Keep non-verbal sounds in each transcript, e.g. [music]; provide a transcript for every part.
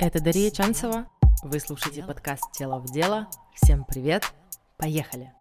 Это Дарья Чанцева. Вы слушаете подкаст «Тело в дело». Всем привет. Поехали.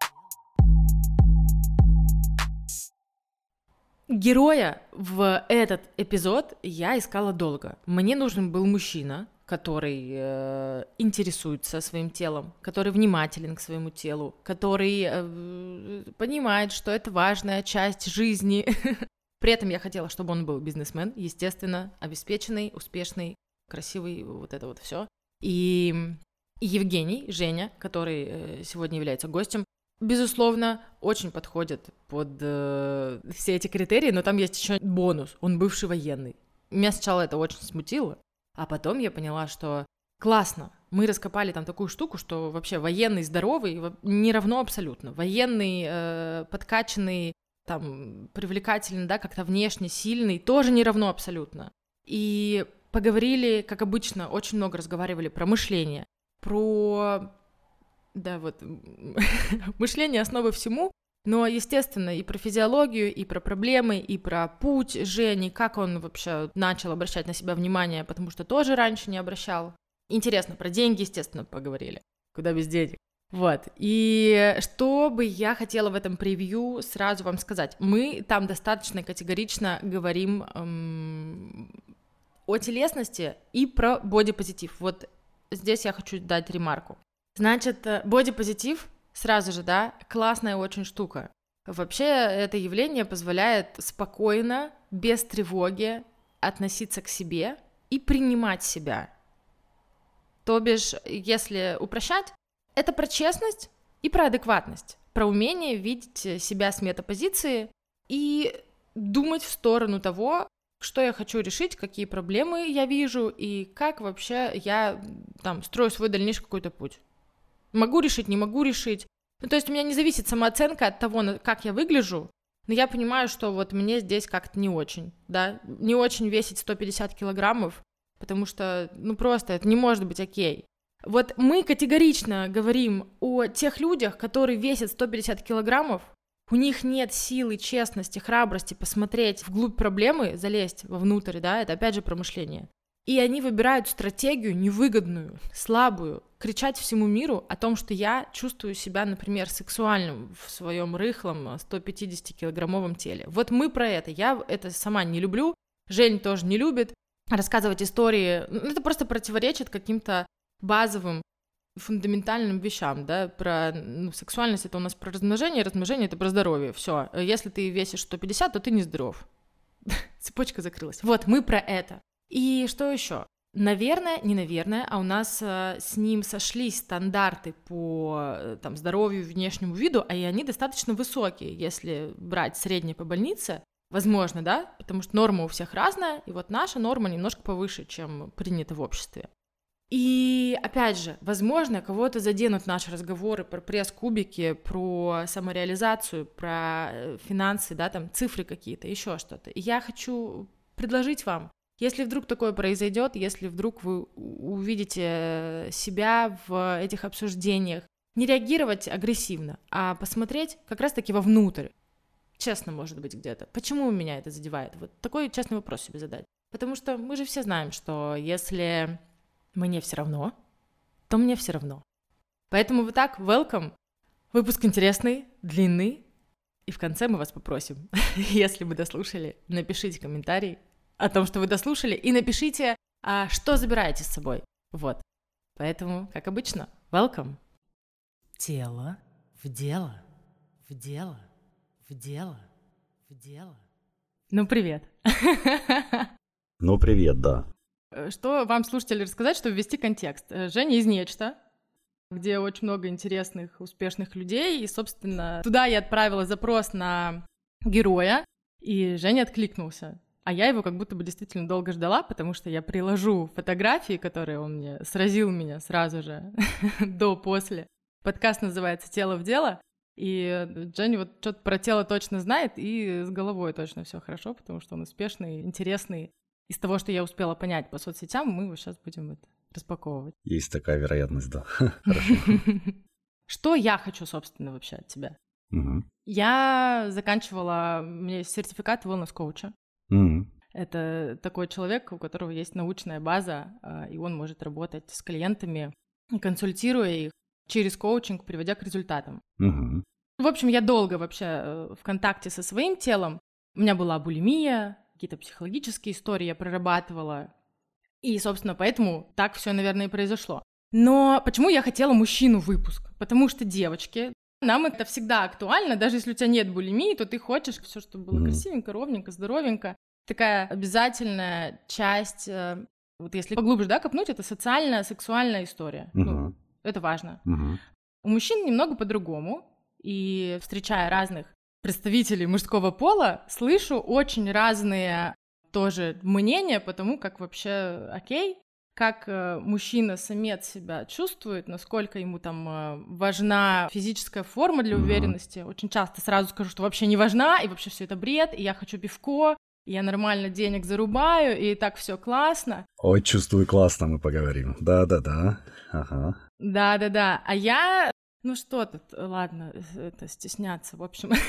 Героя в этот эпизод я искала долго. Мне нужен был мужчина, который э, интересуется своим телом, который внимателен к своему телу, который э, понимает, что это важная часть жизни. [laughs] При этом я хотела, чтобы он был бизнесмен, естественно, обеспеченный, успешный, красивый, вот это вот все. И Евгений, Женя, который э, сегодня является гостем, безусловно, очень подходит под э, все эти критерии, но там есть еще бонус. Он бывший военный. Меня сначала это очень смутило, а потом я поняла, что классно. Мы раскопали там такую штуку, что вообще военный здоровый не равно абсолютно. Военный э, подкачанный, там, привлекательный, да, как-то внешне сильный, тоже не равно абсолютно. И поговорили, как обычно, очень много разговаривали про мышление, про, да, вот, [laughs] мышление основы всему, но, естественно, и про физиологию, и про проблемы, и про путь Жени, как он вообще начал обращать на себя внимание, потому что тоже раньше не обращал. Интересно, про деньги, естественно, поговорили. Куда без денег? Вот. И что бы я хотела в этом превью сразу вам сказать. Мы там достаточно категорично говорим эм, о телесности и про бодипозитив. Вот здесь я хочу дать ремарку. Значит, э, бодипозитив Сразу же, да, классная очень штука. Вообще это явление позволяет спокойно, без тревоги относиться к себе и принимать себя. То бишь, если упрощать, это про честность и про адекватность, про умение видеть себя с метапозиции и думать в сторону того, что я хочу решить, какие проблемы я вижу и как вообще я там строю свой дальнейший какой-то путь. Могу решить, не могу решить. Ну, то есть у меня не зависит самооценка от того, как я выгляжу, но я понимаю, что вот мне здесь как-то не очень, да, не очень весить 150 килограммов, потому что, ну, просто это не может быть окей. Вот мы категорично говорим о тех людях, которые весят 150 килограммов, у них нет силы, честности, храбрости посмотреть вглубь проблемы, залезть вовнутрь, да, это опять же промышление. И они выбирают стратегию невыгодную, слабую, кричать всему миру о том, что я чувствую себя, например, сексуальным в своем рыхлом 150-килограммовом теле. Вот мы про это. Я это сама не люблю, Жень тоже не любит. Рассказывать истории, это просто противоречит каким-то базовым фундаментальным вещам, да, про ну, сексуальность это у нас про размножение, размножение это про здоровье, все. Если ты весишь 150, то ты не здоров. [laughs] Цепочка закрылась. Вот, мы про это. И что еще? Наверное, не наверное, а у нас э, с ним сошлись стандарты по э, там, здоровью, внешнему виду, а и они достаточно высокие, если брать средние по больнице. Возможно, да, потому что норма у всех разная, и вот наша норма немножко повыше, чем принято в обществе. И опять же, возможно, кого-то заденут наши разговоры про пресс-кубики, про самореализацию, про э, финансы, да, там цифры какие-то, еще что-то. И я хочу предложить вам если вдруг такое произойдет, если вдруг вы увидите себя в этих обсуждениях, не реагировать агрессивно, а посмотреть как раз-таки вовнутрь. Честно, может быть, где-то. Почему меня это задевает? Вот такой честный вопрос себе задать. Потому что мы же все знаем, что если мне все равно, то мне все равно. Поэтому вот так, welcome. Выпуск интересный, длинный. И в конце мы вас попросим, [laughs] если вы дослушали, напишите комментарий, о том, что вы дослушали, и напишите, а, что забираете с собой. Вот. Поэтому, как обычно, welcome. Тело в дело, в дело, в дело, в дело. Ну, привет. [laughs] Ну, привет, да. Что вам, слушатели, рассказать, чтобы ввести контекст? Женя из Нечто, где очень много интересных, успешных людей, и, собственно, туда я отправила запрос на героя, и Женя откликнулся. А я его как будто бы действительно долго ждала, потому что я приложу фотографии, которые он мне сразил меня сразу же [laughs] до-после. Подкаст называется «Тело в дело», и Дженни вот что-то про тело точно знает, и с головой точно все хорошо, потому что он успешный, интересный. Из того, что я успела понять по соцсетям, мы его сейчас будем это распаковывать. Есть такая вероятность, да. [laughs] Что я хочу, собственно, вообще от тебя? Я заканчивала, у меня есть сертификат wellness коуча. Это такой человек, у которого есть научная база, а, и он может работать с клиентами, консультируя их через коучинг, приводя к результатам. Угу. В общем, я долго вообще э, в контакте со своим телом. У меня была булимия, какие-то психологические истории я прорабатывала. И, собственно, поэтому так все, наверное, и произошло. Но почему я хотела мужчину выпуск? Потому что девочки, нам это всегда актуально, даже если у тебя нет булимии, то ты хочешь все, чтобы было красивенько, ровненько, здоровенько. Такая обязательная часть, э, вот если поглубже, да, копнуть, это социальная, сексуальная история. Mm-hmm. Ну, это важно. Mm-hmm. У мужчин немного по-другому, и встречая разных представителей мужского пола, слышу очень разные тоже мнения по тому, как вообще окей, как э, мужчина-самец себя чувствует, насколько ему там э, важна физическая форма для уверенности. Очень часто сразу скажу, что вообще не важна, и вообще все это бред, и я хочу пивко, и я нормально денег зарубаю, и так все классно. Ой, чувствую классно, мы поговорим. Да-да-да. Ага. Да-да-да. А я ну что тут, ладно, это стесняться, в общем. [laughs]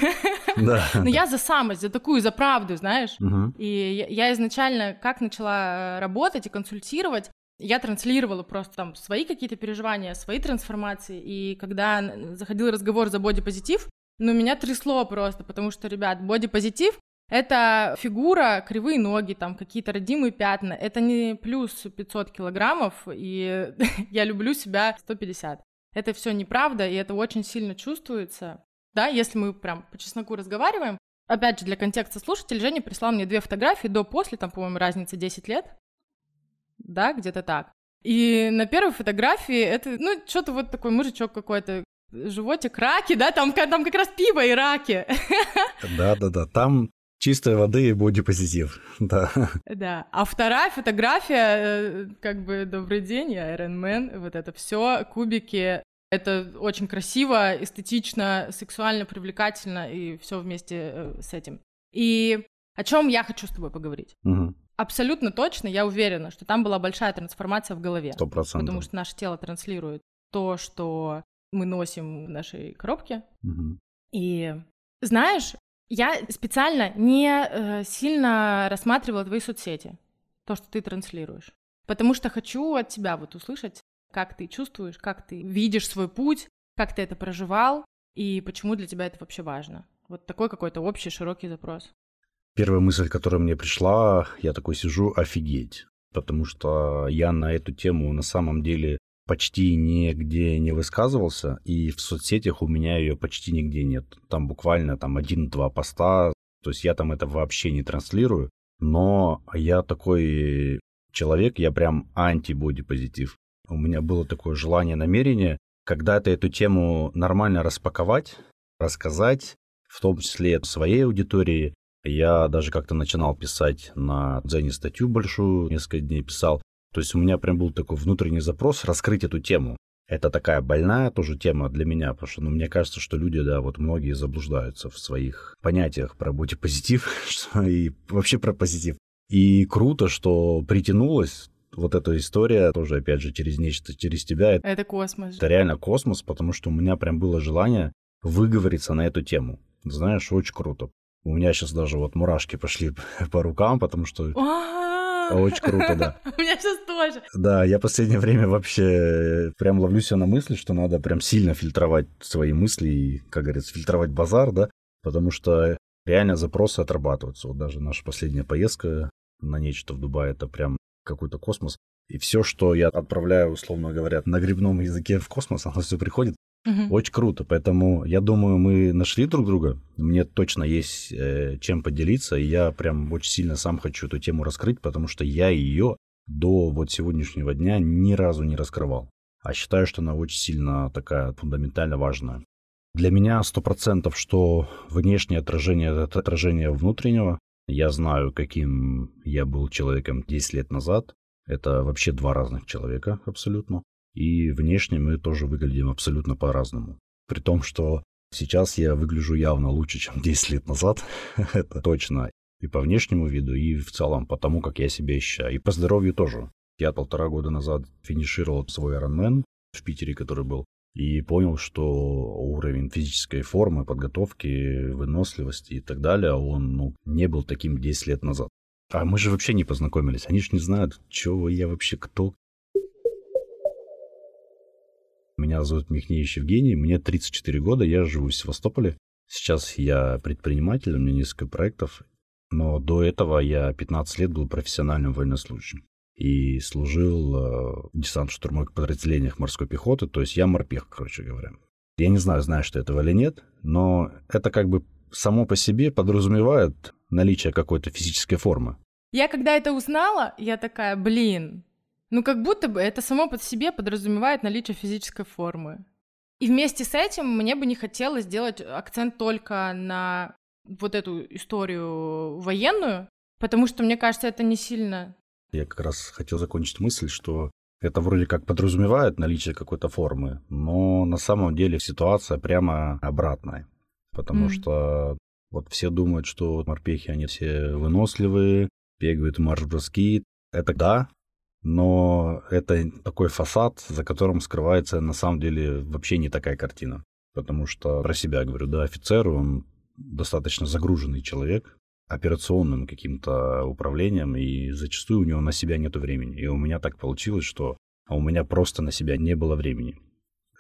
Да. [laughs] Но я за самость, за такую, за правду, знаешь. Угу. И я изначально, как начала работать и консультировать, я транслировала просто там свои какие-то переживания, свои трансформации, и когда заходил разговор за бодипозитив, ну, меня трясло просто, потому что, ребят, бодипозитив — это фигура, кривые ноги, там, какие-то родимые пятна, это не плюс 500 килограммов, и [laughs] я люблю себя 150. Это все неправда, и это очень сильно чувствуется, да, если мы прям по чесноку разговариваем. Опять же, для контекста слушателей, Женя прислал мне две фотографии до-после, там, по-моему, разница 10 лет, да, где-то так. И на первой фотографии это, ну, что-то вот такой мужичок какой-то, животик, раки, да, там, там как раз пиво и раки. Да-да-да, там чистой воды и бодипозитив, [laughs] да. Да, а вторая фотография, э, как бы «Добрый день, я Iron Man», вот это все кубики, это очень красиво, эстетично, сексуально, привлекательно и все вместе э, с этим. И о чем я хочу с тобой поговорить? Угу. Абсолютно точно, я уверена, что там была большая трансформация в голове. Сто процентов. Потому что наше тело транслирует то, что мы носим в нашей коробке. Угу. И знаешь, я специально не э, сильно рассматривала твои соцсети, то, что ты транслируешь. Потому что хочу от тебя вот услышать, как ты чувствуешь, как ты видишь свой путь, как ты это проживал, и почему для тебя это вообще важно. Вот такой какой-то общий широкий запрос. Первая мысль, которая мне пришла, я такой сижу, офигеть. Потому что я на эту тему на самом деле почти нигде не высказывался, и в соцсетях у меня ее почти нигде нет. Там буквально там один-два поста, то есть я там это вообще не транслирую, но я такой человек, я прям анти-бодипозитив. У меня было такое желание, намерение когда-то эту тему нормально распаковать, рассказать, в том числе своей аудитории, я даже как-то начинал писать на Дзене статью большую, несколько дней писал. То есть у меня прям был такой внутренний запрос раскрыть эту тему. Это такая больная тоже тема для меня, потому что ну, мне кажется, что люди, да, вот многие заблуждаются в своих понятиях про бодипозитив [laughs] и вообще про позитив. И круто, что притянулась вот эта история тоже, опять же, через нечто, через тебя. Это космос. Это реально космос, потому что у меня прям было желание выговориться на эту тему. Знаешь, очень круто. У меня сейчас даже вот мурашки пошли [laughs] по рукам, потому что очень круто, да. [laughs] У меня сейчас тоже. Да, я последнее время вообще прям ловлю себя на мысли, что надо прям сильно фильтровать свои мысли и, как говорится, фильтровать базар, да, потому что реально запросы отрабатываются. Вот даже наша последняя поездка на нечто в Дубае, это прям какой-то космос. И все, что я отправляю, условно говоря, на грибном языке в космос, [laughs] оно все приходит Угу. Очень круто. Поэтому я думаю, мы нашли друг друга. Мне точно есть э, чем поделиться. И я прям очень сильно сам хочу эту тему раскрыть, потому что я ее до вот сегодняшнего дня ни разу не раскрывал. А считаю, что она очень сильно такая фундаментально важная. Для меня сто процентов, что внешнее отражение – это отражение внутреннего. Я знаю, каким я был человеком 10 лет назад. Это вообще два разных человека абсолютно. И внешне мы тоже выглядим абсолютно по-разному. При том, что сейчас я выгляжу явно лучше, чем [laughs] 10 лет назад. [laughs] Это точно. И по внешнему виду, и в целом по тому, как я себя ощущаю. И по здоровью тоже. Я полтора года назад финишировал свой Ironman в Питере, который был, и понял, что уровень физической формы, подготовки, выносливости и так далее, он ну, не был таким 10 лет назад. А мы же вообще не познакомились. Они же не знают, что я вообще кто. Меня зовут Михнеевич Евгений, мне 34 года, я живу в Севастополе. Сейчас я предприниматель, у меня несколько проектов, но до этого я 15 лет был профессиональным военнослужащим и служил э, в десантно-штурмовых подразделениях морской пехоты, то есть я морпех, короче говоря. Я не знаю, знаешь ты этого или нет, но это как бы само по себе подразумевает наличие какой-то физической формы. Я когда это узнала, я такая, блин, ну как будто бы это само по себе подразумевает наличие физической формы. И вместе с этим мне бы не хотелось сделать акцент только на вот эту историю военную, потому что, мне кажется, это не сильно... Я как раз хотел закончить мысль, что это вроде как подразумевает наличие какой-то формы, но на самом деле ситуация прямо обратная. Потому mm. что вот все думают, что морпехи, они все выносливые, бегают марш-броски. Это да, но это такой фасад, за которым скрывается на самом деле вообще не такая картина. Потому что про себя говорю, да, офицер, он достаточно загруженный человек операционным каким-то управлением, и зачастую у него на себя нет времени. И у меня так получилось, что у меня просто на себя не было времени.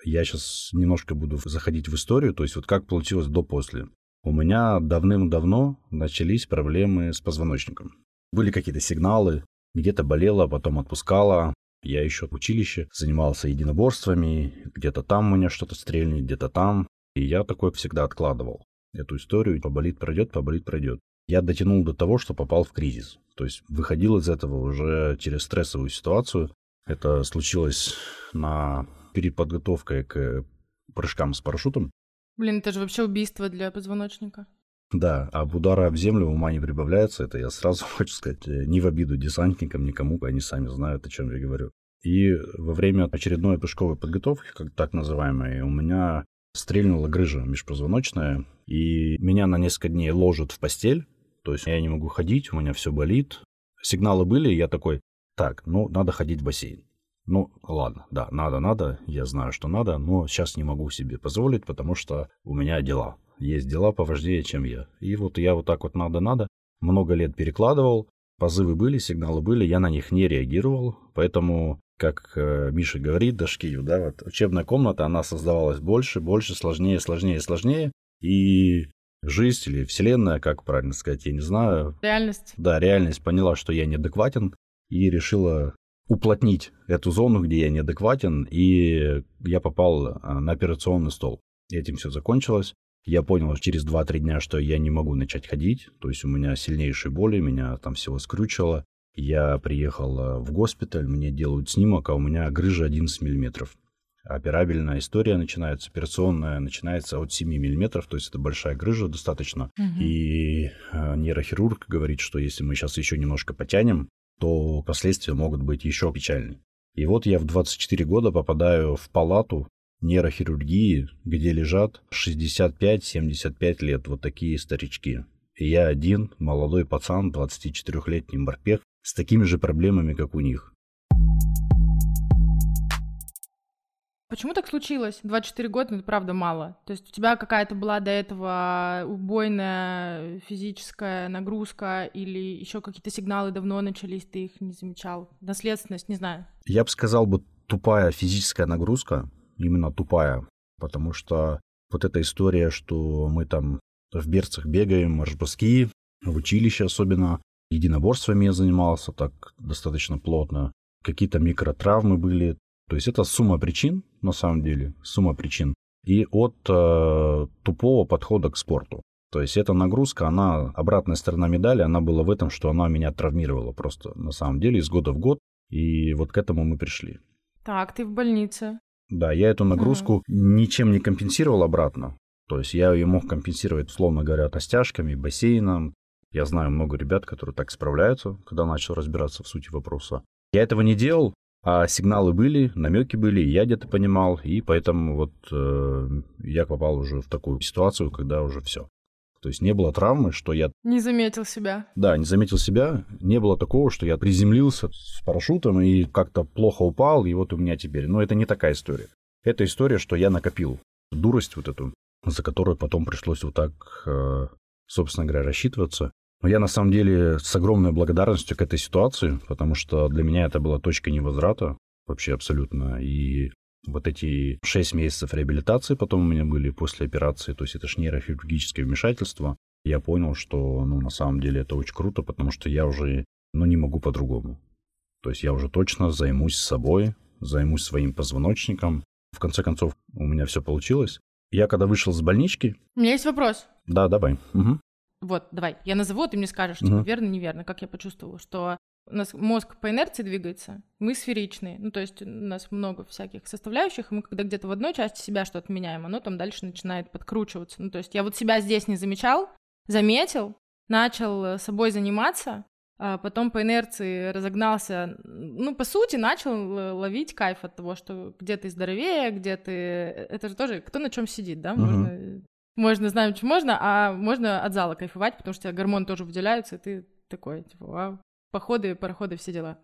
Я сейчас немножко буду заходить в историю, то есть вот как получилось до-после. У меня давным-давно начались проблемы с позвоночником. Были какие-то сигналы, где-то болело, потом отпускало. Я еще в училище занимался единоборствами, где-то там у меня что-то стрельнет, где-то там. И я такой всегда откладывал эту историю. Поболит, пройдет, поболит, пройдет. Я дотянул до того, что попал в кризис. То есть выходил из этого уже через стрессовую ситуацию. Это случилось на перед подготовкой к прыжкам с парашютом. Блин, это же вообще убийство для позвоночника. Да, об удара об землю ума не прибавляется. Это я сразу [laughs] хочу сказать, э, не в обиду десантникам, никому, они сами знают, о чем я говорю. И во время очередной прыжковой подготовки, как так называемой, у меня стрельнула грыжа межпозвоночная, и меня на несколько дней ложат в постель, то есть я не могу ходить, у меня все болит. Сигналы были, я такой, так, ну, надо ходить в бассейн. Ну, ладно, да, надо, надо, я знаю, что надо, но сейчас не могу себе позволить, потому что у меня дела есть дела поважнее, чем я. И вот я вот так вот надо-надо, много лет перекладывал, позывы были, сигналы были, я на них не реагировал, поэтому, как э, Миша говорит, Дашкиев, да, вот учебная комната, она создавалась больше, больше, сложнее, сложнее, сложнее, и жизнь или вселенная, как правильно сказать, я не знаю. Реальность. Да, реальность поняла, что я неадекватен, и решила уплотнить эту зону, где я неадекватен, и я попал э, на операционный стол. Этим все закончилось. Я понял через 2-3 дня, что я не могу начать ходить, то есть у меня сильнейшие боли, меня там всего скрючило. Я приехал э, в госпиталь, мне делают снимок, а у меня грыжа 11 миллиметров. Операбельная история начинается, операционная начинается от 7 миллиметров, то есть это большая грыжа достаточно. Угу. И э, нейрохирург говорит, что если мы сейчас еще немножко потянем, то последствия могут быть еще печальнее. И вот я в 24 года попадаю в палату нейрохирургии, где лежат 65-75 лет вот такие старички. И я один, молодой пацан, 24-летний морпех, с такими же проблемами, как у них. Почему так случилось? 24 года, ну, это правда мало. То есть у тебя какая-то была до этого убойная физическая нагрузка или еще какие-то сигналы давно начались, ты их не замечал? Наследственность, не знаю. Я бы сказал бы тупая физическая нагрузка, именно тупая, потому что вот эта история, что мы там в берцах бегаем, марш-броски, в училище особенно, единоборствами я занимался так достаточно плотно, какие-то микротравмы были, то есть это сумма причин, на самом деле, сумма причин, и от э, тупого подхода к спорту. То есть эта нагрузка, она, обратная сторона медали, она была в этом, что она меня травмировала просто на самом деле из года в год, и вот к этому мы пришли. Так, ты в больнице. Да, я эту нагрузку mm-hmm. ничем не компенсировал обратно. То есть я ее мог компенсировать, условно говоря, растяжками, бассейном. Я знаю много ребят, которые так справляются, когда начал разбираться в сути вопроса. Я этого не делал, а сигналы были, намеки были, я где-то понимал, и поэтому вот э, я попал уже в такую ситуацию, когда уже все. То есть не было травмы, что я... Не заметил себя. Да, не заметил себя. Не было такого, что я приземлился с парашютом и как-то плохо упал, и вот у меня теперь... Но это не такая история. Это история, что я накопил дурость вот эту, за которую потом пришлось вот так, э, собственно говоря, рассчитываться. Но я на самом деле с огромной благодарностью к этой ситуации, потому что для меня это была точка невозврата вообще абсолютно. И вот эти шесть месяцев реабилитации потом у меня были после операции, то есть это ж нейрохирургическое вмешательство, я понял, что, ну, на самом деле это очень круто, потому что я уже, ну, не могу по-другому. То есть я уже точно займусь собой, займусь своим позвоночником. В конце концов, у меня все получилось. Я когда вышел с больнички... У меня есть вопрос. Да, давай. Угу. Вот, давай, я назову, ты мне скажешь, типа, угу. верно, неверно, как я почувствовала, что у нас мозг по инерции двигается, мы сферичные, ну, то есть у нас много всяких составляющих, и мы когда где-то в одной части себя что-то меняем, оно там дальше начинает подкручиваться. Ну, то есть я вот себя здесь не замечал, заметил, начал собой заниматься, а потом по инерции разогнался, ну, по сути, начал ловить кайф от того, что где ты здоровее, где ты... Это же тоже кто на чем сидит, да? Можно, uh-huh. можно знаем, что можно, а можно от зала кайфовать, потому что гормоны тоже выделяются, и ты такой, типа, вау, походы, пароходы, все дела.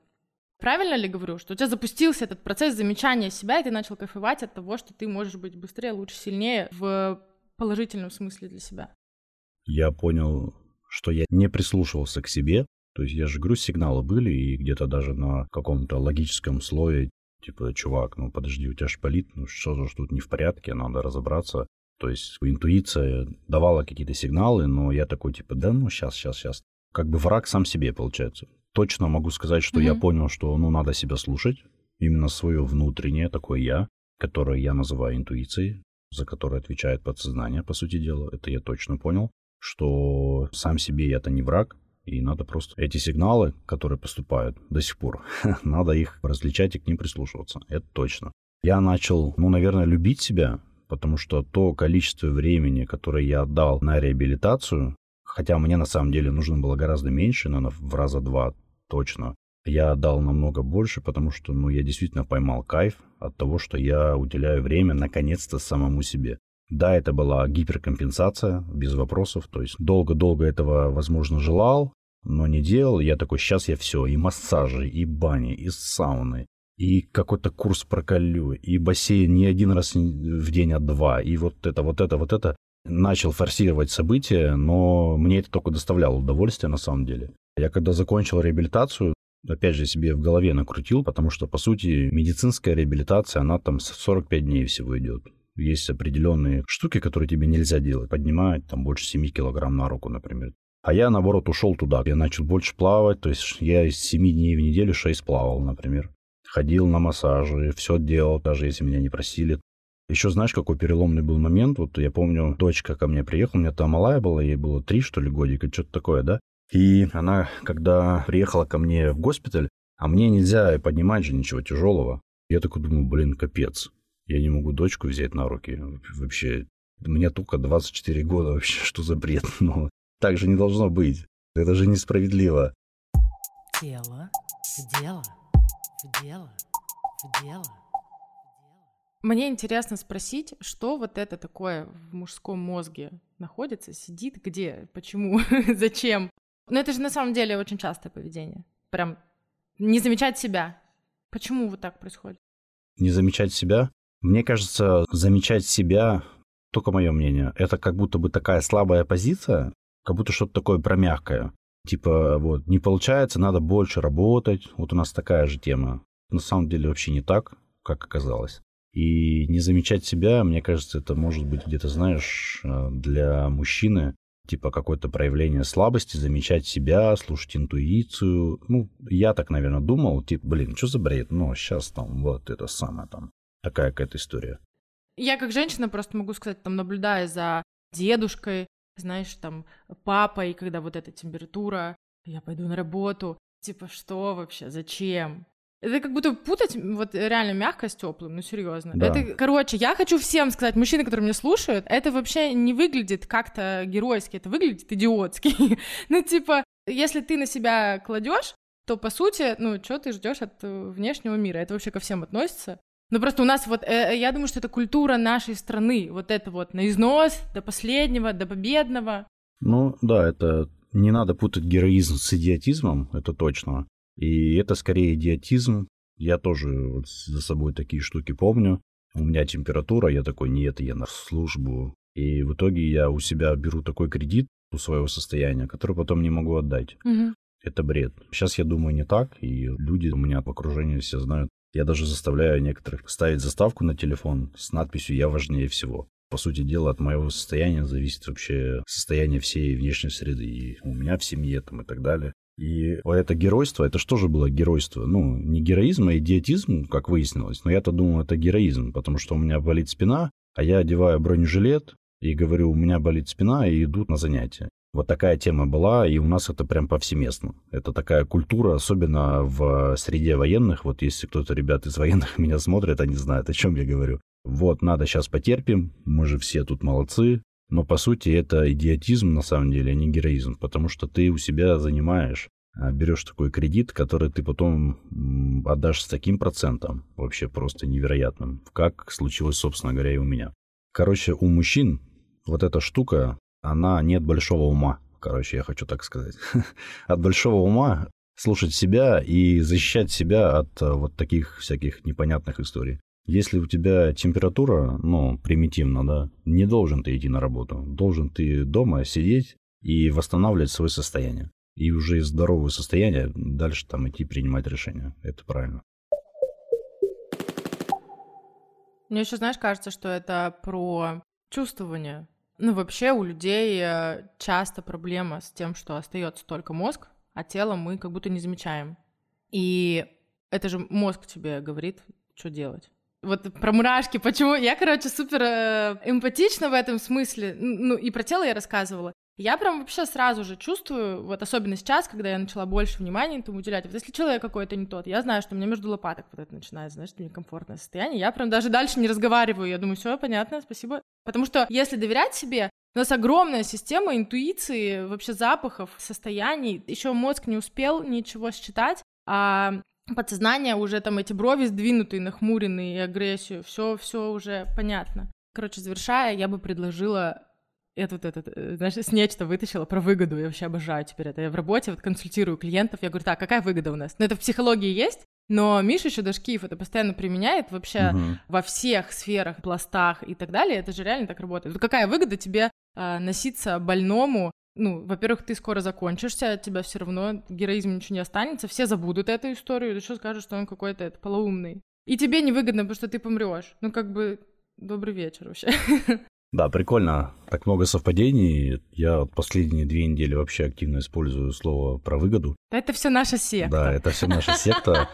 Правильно ли говорю, что у тебя запустился этот процесс замечания себя, и ты начал кайфовать от того, что ты можешь быть быстрее, лучше, сильнее в положительном смысле для себя? Я понял, что я не прислушивался к себе, то есть я же говорю, сигналы были, и где-то даже на каком-то логическом слое, типа, чувак, ну подожди, у тебя шпалит, ну что же тут не в порядке, надо разобраться. То есть интуиция давала какие-то сигналы, но я такой, типа, да, ну сейчас, сейчас, сейчас. Как бы враг сам себе, получается. Точно могу сказать, что mm-hmm. я понял, что, ну, надо себя слушать, именно свое внутреннее такое я, которое я называю интуицией, за которое отвечает подсознание, по сути дела. Это я точно понял, что сам себе я-то не враг, и надо просто эти сигналы, которые поступают до сих пор, [laughs] надо их различать и к ним прислушиваться. Это точно. Я начал, ну, наверное, любить себя, потому что то количество времени, которое я отдал на реабилитацию, хотя мне на самом деле нужно было гораздо меньше, наверное, в раза два точно, я отдал намного больше, потому что, ну, я действительно поймал кайф от того, что я уделяю время наконец-то самому себе. Да, это была гиперкомпенсация, без вопросов. То есть долго-долго этого, возможно, желал, но не делал. Я такой, сейчас я все, и массажи, и бани, и сауны, и какой-то курс проколю, и бассейн не один раз в день, а два, и вот это, вот это, вот это. Начал форсировать события, но мне это только доставляло удовольствие на самом деле. Я когда закончил реабилитацию, опять же, себе в голове накрутил, потому что, по сути, медицинская реабилитация, она там 45 дней всего идет. Есть определенные штуки, которые тебе нельзя делать. Поднимать там больше 7 килограмм на руку, например. А я, наоборот, ушел туда. Я начал больше плавать. То есть я из 7 дней в неделю 6 плавал, например. Ходил на массажи, все делал, даже если меня не просили. Еще знаешь, какой переломный был момент? Вот я помню, дочка ко мне приехала, у меня там малая была, ей было три, что ли, годика, что-то такое, да? И она, когда приехала ко мне в госпиталь, а мне нельзя поднимать же ничего тяжелого. Я такой думаю, блин, капец. Я не могу дочку взять на руки. Вообще, мне только 24 года вообще, что за бред? [laughs] Но так же не должно быть. Это же несправедливо. Дело в дело, в дело, в дело. Мне интересно спросить, что вот это такое в мужском мозге находится, сидит где, почему, [laughs] зачем. Но это же на самом деле очень частое поведение. Прям не замечать себя. Почему вот так происходит? Не замечать себя? Мне кажется, замечать себя, только мое мнение, это как будто бы такая слабая позиция, как будто что-то такое промягкое. Типа, вот, не получается, надо больше работать. Вот у нас такая же тема. На самом деле вообще не так, как оказалось. И не замечать себя, мне кажется, это может быть где-то, знаешь, э, для мужчины, типа какое-то проявление слабости, замечать себя, слушать интуицию. Ну, я так, наверное, думал, типа, блин, что за бред? Ну, сейчас там вот это самое там такая какая-то история. Я как женщина просто могу сказать, там, наблюдая за дедушкой, знаешь, там, папой, когда вот эта температура, я пойду на работу, типа, что вообще, зачем? Это как будто путать вот реально мягкость с теплым, ну серьезно. Да. Это, короче, я хочу всем сказать, мужчины, которые меня слушают, это вообще не выглядит как-то геройски, это выглядит идиотски. [laughs] ну, типа, если ты на себя кладешь, то по сути, ну, что ты ждешь от э, внешнего мира? Это вообще ко всем относится. Ну просто у нас вот, э, э, я думаю, что это культура нашей страны, вот это вот на износ до последнего, до победного. Ну да, это не надо путать героизм с идиотизмом, это точно. И это скорее идиотизм. Я тоже вот за собой такие штуки помню. У меня температура, я такой, нет, я на службу. И в итоге я у себя беру такой кредит, у своего состояния, которое потом не могу отдать. Мгм. Это бред. Сейчас я думаю не так, и люди у меня в окружении все знают. Я даже заставляю некоторых ставить заставку на телефон с надписью «Я важнее всего». По сути дела, от моего состояния зависит вообще состояние всей внешней среды. И у меня в семье там и так далее. И это геройство, это что же было геройство? Ну, не героизм, а идиотизм, как выяснилось. Но я-то думал, это героизм, потому что у меня болит спина, а я одеваю бронежилет и говорю, у меня болит спина, и идут на занятия. Вот такая тема была, и у нас это прям повсеместно. Это такая культура, особенно в среде военных. Вот если кто-то, ребят из военных [laughs] меня смотрит, они знают, о чем я говорю. Вот, надо сейчас потерпим, мы же все тут молодцы. Но по сути это идиотизм на самом деле, а не героизм, потому что ты у себя занимаешь, а, берешь такой кредит, который ты потом отдашь с таким процентом, вообще просто невероятным, как случилось, собственно говоря, и у меня. Короче, у мужчин вот эта штука, она нет большого ума. Короче, я хочу так сказать. [laughs] От большого ума слушать себя и защищать себя от э, вот таких всяких непонятных историй. Если у тебя температура, ну, примитивно, да, не должен ты идти на работу. Должен ты дома сидеть и восстанавливать свое состояние. И уже из здорового состояния дальше там идти принимать решения. Это правильно. Мне еще, знаешь, кажется, что это про чувствование. Ну, вообще у людей э, часто проблема с тем, что остается только мозг, а тело мы как будто не замечаем. И это же мозг тебе говорит, что делать. Вот про мурашки, почему... Я, короче, супер э, эмпатична в этом смысле. Ну, и про тело я рассказывала. Я прям вообще сразу же чувствую, вот особенно сейчас, когда я начала больше внимания этому уделять, вот если человек какой-то не тот, я знаю, что у меня между лопаток вот это начинается, знаешь, некомфортное состояние, я прям даже дальше не разговариваю, я думаю, все понятно, спасибо. Потому что если доверять себе, у нас огромная система интуиции, вообще запахов, состояний, еще мозг не успел ничего считать, а подсознание уже там эти брови сдвинутые, нахмуренные и агрессию, все, все уже понятно. Короче, завершая, я бы предложила это вот этот, э, знаешь, с нечто вытащила про выгоду. Я вообще обожаю теперь это. Я в работе вот консультирую клиентов. Я говорю, так, какая выгода у нас? Ну, это в психологии есть, но Миша еще Дашкиев это постоянно применяет вообще Угу. во всех сферах, пластах и так далее. Это же реально так работает. Вот какая выгода тебе э, носиться больному? Ну, во-первых, ты скоро закончишься, от тебя все равно героизм ничего не останется, все забудут эту историю, ты что скажешь, что он какой-то это, полоумный. И тебе невыгодно, потому что ты помрешь. Ну, как бы, добрый вечер вообще. [laughs] Да, прикольно. Так много совпадений. Я последние две недели вообще активно использую слово про выгоду. Да это все наша секта. Да, это все наша [laughs] секта.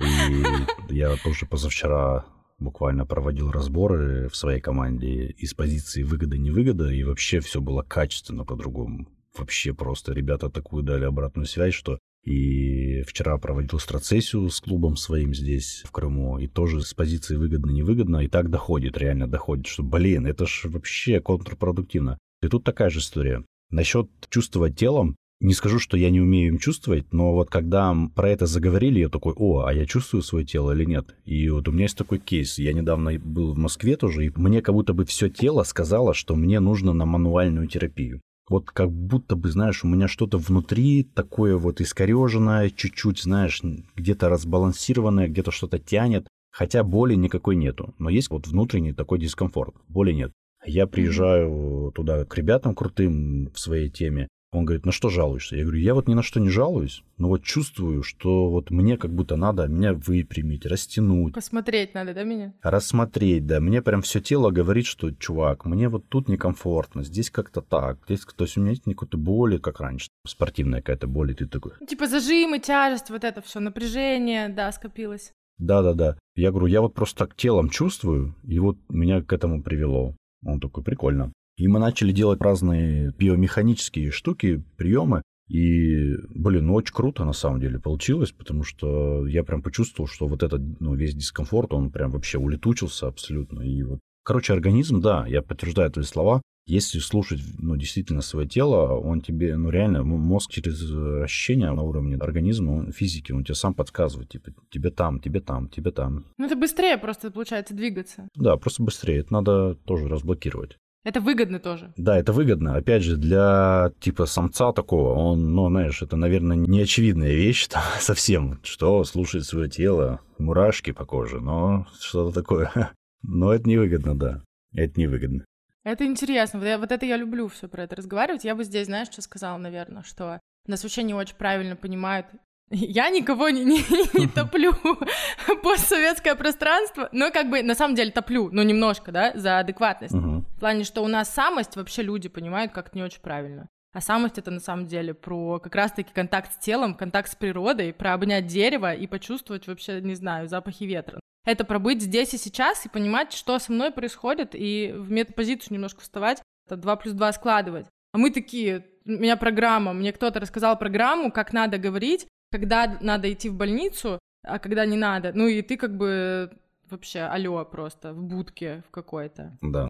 И я тоже позавчера буквально проводил разборы в своей команде из позиции выгода-невыгода, и вообще все было качественно по-другому. Вообще просто ребята такую дали обратную связь, что и вчера проводил страцессию с клубом своим здесь, в Крыму, и тоже с позиции выгодно-невыгодно, и так доходит, реально доходит, что, блин, это ж вообще контрпродуктивно. И тут такая же история. Насчет чувствовать телом, не скажу, что я не умею им чувствовать, но вот когда про это заговорили, я такой, о, а я чувствую свое тело или нет? И вот у меня есть такой кейс. Я недавно был в Москве тоже, и мне как будто бы все тело сказало, что мне нужно на мануальную терапию. Вот как будто бы, знаешь, у меня что-то внутри такое вот искореженное, чуть-чуть, знаешь, где-то разбалансированное, где-то что-то тянет, хотя боли никакой нету. Но есть вот внутренний такой дискомфорт, боли нет. Я приезжаю туда к ребятам крутым в своей теме, он говорит, на что жалуешься? Я говорю, я вот ни на что не жалуюсь, но вот чувствую, что вот мне как будто надо меня выпрямить, растянуть, Посмотреть надо, да, меня? рассмотреть, да. Мне прям все тело говорит, что, чувак, мне вот тут некомфортно, здесь как-то так. Здесь, то есть у меня нет никакой боли, как раньше. Спортивная какая-то боль, и ты такой, Ну, Типа зажимы, тяжесть, вот это все, напряжение, да, скопилось. да-да-да. Я говорю, я вот просто так телом чувствую, и вот меня к этому привело. Он такой, прикольно. И мы начали делать разные биомеханические штуки, приемы. И, блин, ну очень круто на самом деле получилось, потому что я прям почувствовал, что вот этот, ну, весь дискомфорт, он прям вообще улетучился абсолютно. И вот, короче, организм, да, я подтверждаю твои слова, если слушать, ну, действительно свое тело, он тебе, ну, реально, мозг через э, ощущения на уровне организма, он, физики, он тебе сам подсказывает, типа, тебе там, тебе там, тебе там. Ну, это быстрее просто получается двигаться. Да, просто быстрее, это надо тоже разблокировать. Это выгодно тоже. Да, это выгодно. Опять же, для типа самца такого, он, ну, знаешь, это, наверное, не очевидная вещь [laughs] там, совсем, что слушать свое тело, мурашки по коже, но что-то такое. [laughs] Но это невыгодно, да. Это невыгодно. Это интересно. Вот, я, вот это я люблю все про это разговаривать. Я бы здесь, знаешь, что сказала, наверное, что нас вообще не очень правильно понимают. Я никого не, не, не топлю [laughs] постсоветское пространство, но как бы на самом деле топлю, но немножко, да, за адекватность. Мгм. В плане, что у нас самость вообще люди понимают как-то не очень правильно. А самость это на самом деле про как раз-таки контакт с телом, контакт с природой, про обнять дерево и почувствовать вообще, не знаю, запахи ветра. Это про быть здесь и сейчас и понимать, что со мной происходит, и в метапозицию немножко вставать, это 2 плюс 2 складывать. А мы такие, у меня программа, мне кто-то рассказал программу, как надо говорить, когда надо идти в больницу, а когда не надо. Ну и ты как бы вообще алло просто в будке в какой-то. Да.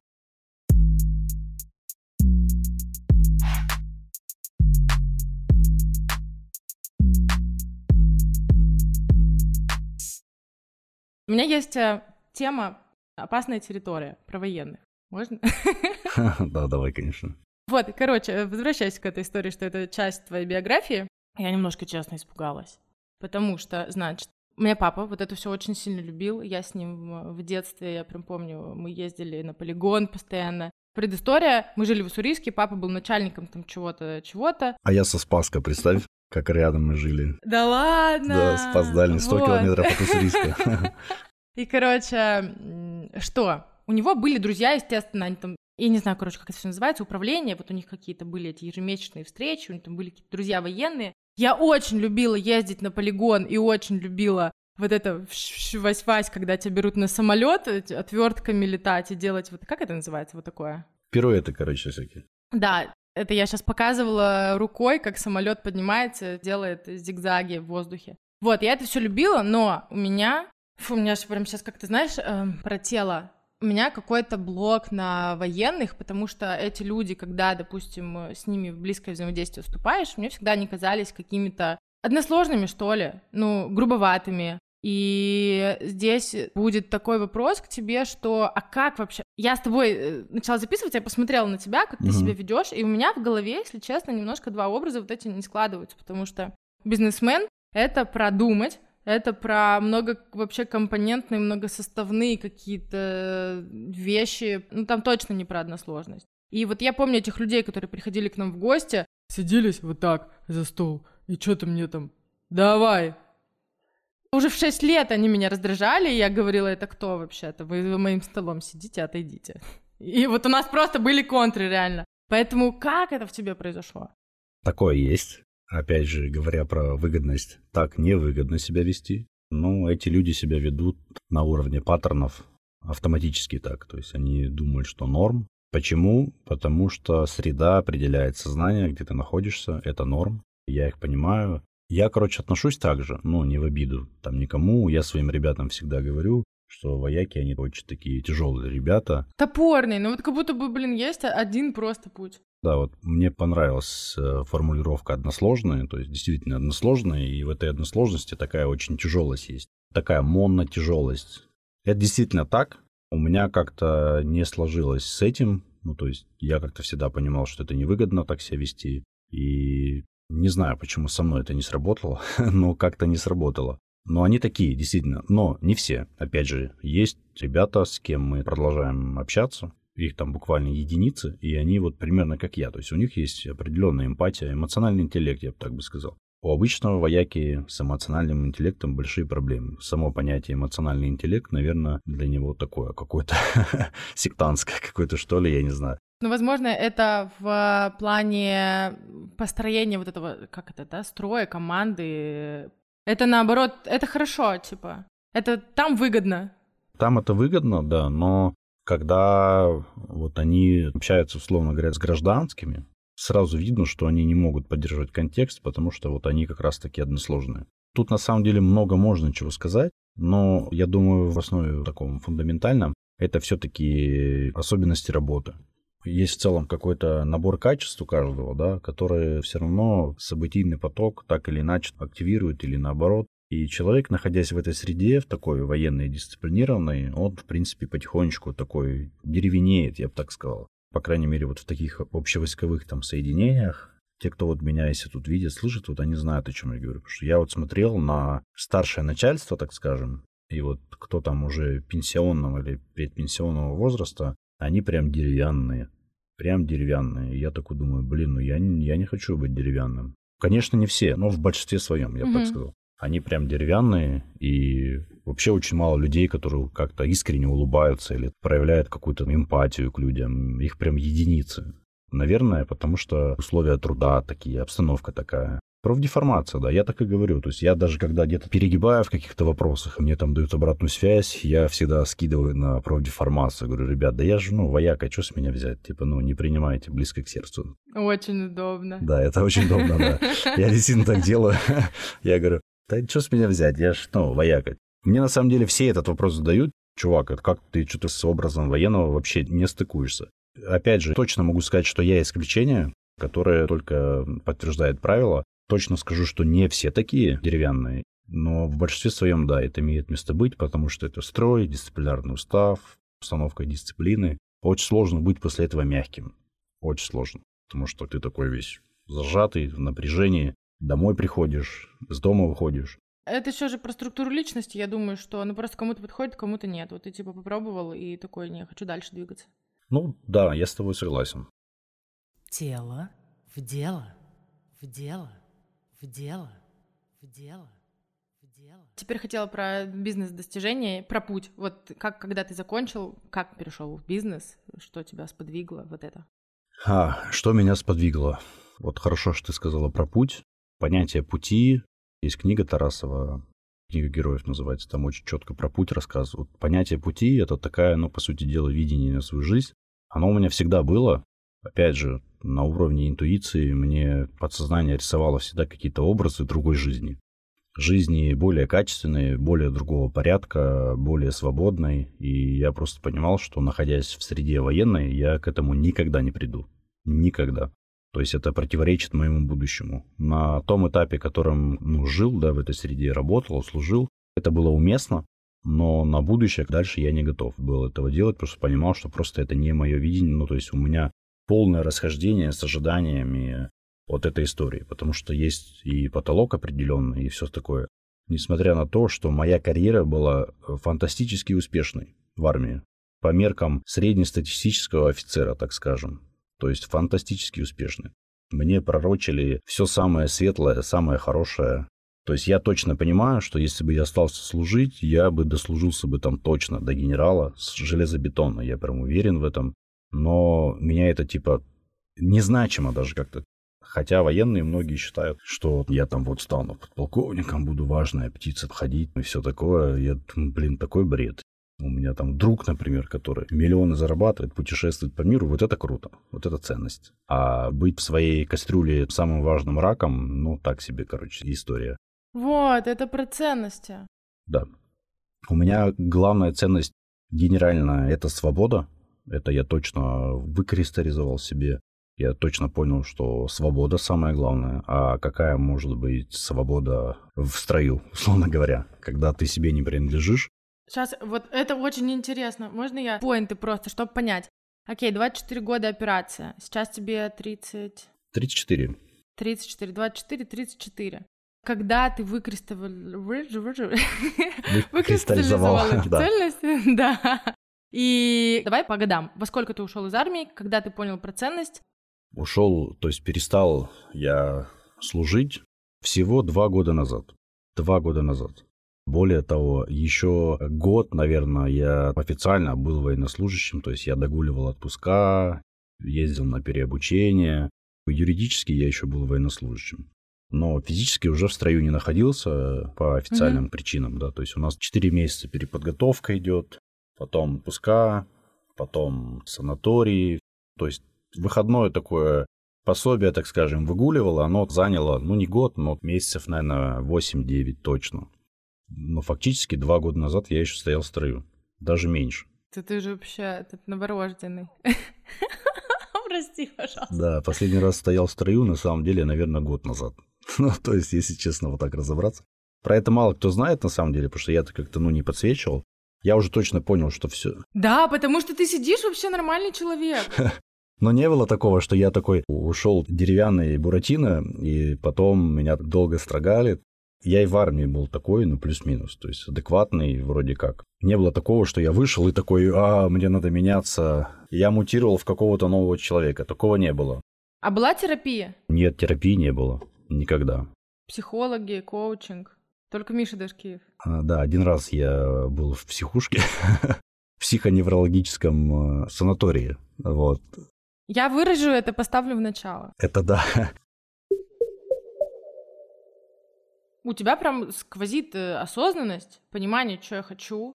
У меня есть э, тема «Опасная территория» про военных. Можно? [laughs] Да, давай, конечно. Вот, короче, э, возвращаясь к этой истории, что это часть твоей биографии, я немножко, честно, испугалась. Потому что, значит, меня папа вот это все очень сильно любил. Я с ним в- детстве, я прям помню, мы ездили на полигон постоянно. Предыстория, мы жили в Уссурийске, папа был начальником там чего-то, чего-то. А я со Спаска, представь, как рядом мы жили. Да ладно! Да, Спас дальний, 100 Вот. километров от Уссурийска. [laughs] И, короче, что? У него были друзья, естественно, они там, я не знаю, короче, как это все называется, управление, вот у них какие-то были эти ежемесячные встречи, у них там были какие-то друзья военные. Я очень любила ездить на полигон и очень любила вот это вась-вась, когда тебя берут на самолет, отвертками летать и делать вот, как это называется, вот такое? Пируэты, короче, всякие. Да, это я сейчас показывала рукой, как самолет поднимается, делает зигзаги в воздухе. Вот, я это все любила, но у меня, фу, у меня же прям сейчас как-то, знаешь, эм, про тело. У меня какой-то блок на военных, потому что эти люди, когда, допустим, с ними в близкое взаимодействие вступаешь, мне всегда они казались какими-то односложными, что ли, ну, грубоватыми. И здесь будет такой вопрос к тебе, что а как вообще? Я с тобой э, начала записывать, я посмотрела на тебя, как ты Мгм. себя ведешь, и у меня в голове, если честно, немножко два образа вот эти не складываются, потому что бизнесмен — это продумать, это про много вообще компонентные, многосоставные какие-то вещи. Ну, там точно не про односложность. И вот я помню этих людей, которые приходили к нам в гости, сиделись вот так за стол, и что-то мне там, давай. Уже в 6 лет они меня раздражали, и я говорила, это кто вообще-то? Вы за моим столом сидите, отойдите. И вот у нас просто были контры, реально. Поэтому как это в тебе произошло? Такое есть. Опять же, говоря про выгодность, так невыгодно себя вести. Ну, эти люди себя ведут на уровне паттернов автоматически так. То есть они думают, что норм. Почему? Потому что среда определяет сознание, где ты находишься. Это норм. Я их понимаю. Я, короче, отношусь так же, ну, не в обиду там никому. Я своим ребятам всегда говорю, что вояки, они очень такие тяжелые ребята. Топорный, ну вот как будто бы, блин, есть один просто путь. Да, вот мне понравилась э, формулировка односложная, то есть действительно односложная, и в этой односложности такая очень тяжелость есть, такая монотяжелость. Это действительно так. У меня как-то не сложилось с этим, ну то есть я как-то всегда понимал, что это невыгодно так себя вести, и не знаю, почему со мной это не сработало, [laughs] но как-то не сработало. Но они такие, действительно. Но не все. Опять же, есть ребята, с кем мы продолжаем общаться. Их там буквально единицы, и они вот примерно как я. То есть у них есть определенная эмпатия, эмоциональный интеллект, я бы так бы сказал. У обычного вояки с эмоциональным интеллектом большие проблемы. Само понятие эмоциональный интеллект, наверное, для него такое какое-то [laughs] сектантское какое-то, что ли, я не знаю. Ну, возможно, это в плане построения вот этого, как это, да, строя, команды. Это наоборот, это хорошо, типа. Это там выгодно. Там это выгодно, да, но когда вот они общаются, условно говоря, с гражданскими, сразу видно, что они не могут поддерживать контекст, потому что вот они как раз-таки односложные. Тут на самом деле много можно чего сказать, но я думаю, в основе таком фундаментальном это все-таки особенности работы. Есть в целом какой-то набор качеств у каждого, да, которые все равно событийный поток так или иначе активирует или наоборот. И человек, находясь в этой среде, в такой военной дисциплинированной, он, в принципе, потихонечку такой деревенеет, я бы так сказал. По крайней мере, вот в таких общевойсковых там соединениях, те, кто вот меня, если тут видят, слышат, вот они знают, о чем я говорю. Потому что я вот смотрел на старшее начальство, так скажем, и вот кто там уже пенсионного или предпенсионного возраста, Они прям деревянные. Прям деревянные. И я такой думаю, блин, ну я, не- я не хочу быть деревянным. Конечно, не все, но в большинстве своем, я бы так сказал. Они прям деревянные, и вообще очень мало людей, которые как-то искренне улыбаются или проявляют какую-то эмпатию к людям. Их прям единицы. Наверное, потому что условия труда такие, обстановка такая. Профдеформация, да, я так и говорю. То есть я даже когда где-то перегибаю в каких-то вопросах, мне там дают обратную связь, я всегда скидываю на профдеформацию. Говорю, ребят, да я же, ну, вояка, что с меня взять? Типа, ну, не принимайте близко к сердцу. Очень удобно. Да, это очень удобно, да. [laughs] Я действительно так делаю. Я говорю, да что с меня взять? Я ж, ну, вояка. Мне на самом деле все этот вопрос задают. Чувак, это как ты что-то с образом военного вообще не стыкуешься? Опять же, точно могу сказать, что я исключение, которое только подтверждает правило. Точно скажу, что не все такие деревянные, но в большинстве своем, да, это имеет место быть, потому что это строй, дисциплинарный устав, установка дисциплины. Очень сложно быть после этого мягким. Очень сложно. Потому что ты такой весь зажатый, в напряжении. Домой приходишь, с дома выходишь. Это еще же про структуру личности. Я думаю, что ну просто кому-то подходит, кому-то нет. Вот ты типа попробовал и такой, не, хочу дальше двигаться. Ну, да, я с тобой согласен. Тело в дело, в дело, в дело, в дело, в дело. Теперь хотела про бизнес-достижения, про путь. Вот как, когда ты закончил, как перешел в бизнес, что тебя сподвигло, вот это. А, что меня сподвигло? Вот хорошо, что ты сказала про путь. Понятие пути. Есть книга Тарасова, книга героев называется, там очень четко про путь рассказывают. Понятие пути — это такая, ну, по сути дела, видение на свою жизнь. Оно у меня всегда было. Опять же, на уровне интуиции мне подсознание рисовало всегда какие-то образы другой жизни. Жизни более качественной, более другого порядка, более свободной. И я просто понимал, что находясь в среде военной, я к этому никогда не приду. Никогда. То есть это противоречит моему будущему. На том этапе, которым ну, жил, да, в этой среде работал, служил, это было уместно, но на будущее дальше я не готов был этого делать, потому что понимал, что просто это не мое видение. Ну, то есть у меня полное расхождение с ожиданиями от этой истории, потому что есть и потолок определенный, и все такое. Несмотря на то, что моя карьера была фантастически успешной в армии, по меркам среднестатистического офицера, так скажем. То есть фантастически успешной. Мне пророчили все самое светлое, самое хорошее. То есть я точно понимаю, что если бы я остался служить, я бы дослужился бы там точно до генерала с железобетона. Я прям уверен в этом. Но меня это типа незначимо даже как-то. Хотя военные многие считают, что я там вот стану подполковником, буду важная птица ходить и все такое. Я, блин, такой бред. У меня там друг, например, который миллионы зарабатывает, путешествует по миру, вот это круто, вот это ценность. А быть в своей кастрюле самым важным раком, ну, так себе, короче, история. Вот, это про ценности. Да. У меня главная ценность генеральная – это свобода. Это я точно выкристаллизовал себе. Я точно понял, что свобода самое главное. А какая может быть свобода в строю, [laughs] условно говоря, когда ты себе не принадлежишь? Сейчас, вот это очень интересно. Можно я поинты просто, чтобы понять? Окей, 24 года операция. Сейчас тебе 30... 34. 34, 24, 34. Когда ты выкристаллизовал... Выкристаллизовал, [laughs] да. [laughs] да. И давай по годам. Во сколько ты ушел из армии, когда ты понял про ценность? Ушел, то есть перестал я служить всего два года назад. Два года назад. Более того, еще год, наверное, я официально был военнослужащим, то есть я догуливал отпуска, ездил на переобучение. Юридически я еще был военнослужащим. Но физически уже в строю не находился по официальным причинам, да, то есть у нас 4 месяца переподготовка идет, потом отпуска, потом санатории, то есть выходное такое пособие, так скажем, выгуливало, оно заняло, ну, не год, но месяцев, наверное, 8-9 точно. Но фактически два года назад я еще стоял в строю. Даже меньше. Ты, ты же вообще этот новорожденный. [laughs] Прости, пожалуйста. Да, последний раз стоял в строю, на самом деле, наверное, год назад. [laughs] Ну, то есть, если честно, вот так разобраться. Про это мало кто знает, на самом деле, потому что я-то как-то, ну, не подсвечивал. Я уже точно понял, что все. Да, потому что ты сидишь вообще нормальный человек. [laughs] Но не было такого, что я такой ушел деревянный Буратино, и потом меня долго строгали. Я и в армии был такой, ну, плюс-минус, то есть адекватный вроде как. Не было такого, что я вышел и такой, а, мне надо меняться. Я мутировал в какого-то нового человека. Такого не было. А была терапия? Нет, терапии не было. Никогда. Психологи, коучинг? Только Миша Дашкиев. А, да, один раз я был в психушке, [laughs] в психоневрологическом э, санатории. Вот. Я выражу это, поставлю в начало. Это да. У тебя прям сквозит э, осознанность, понимание, что я хочу,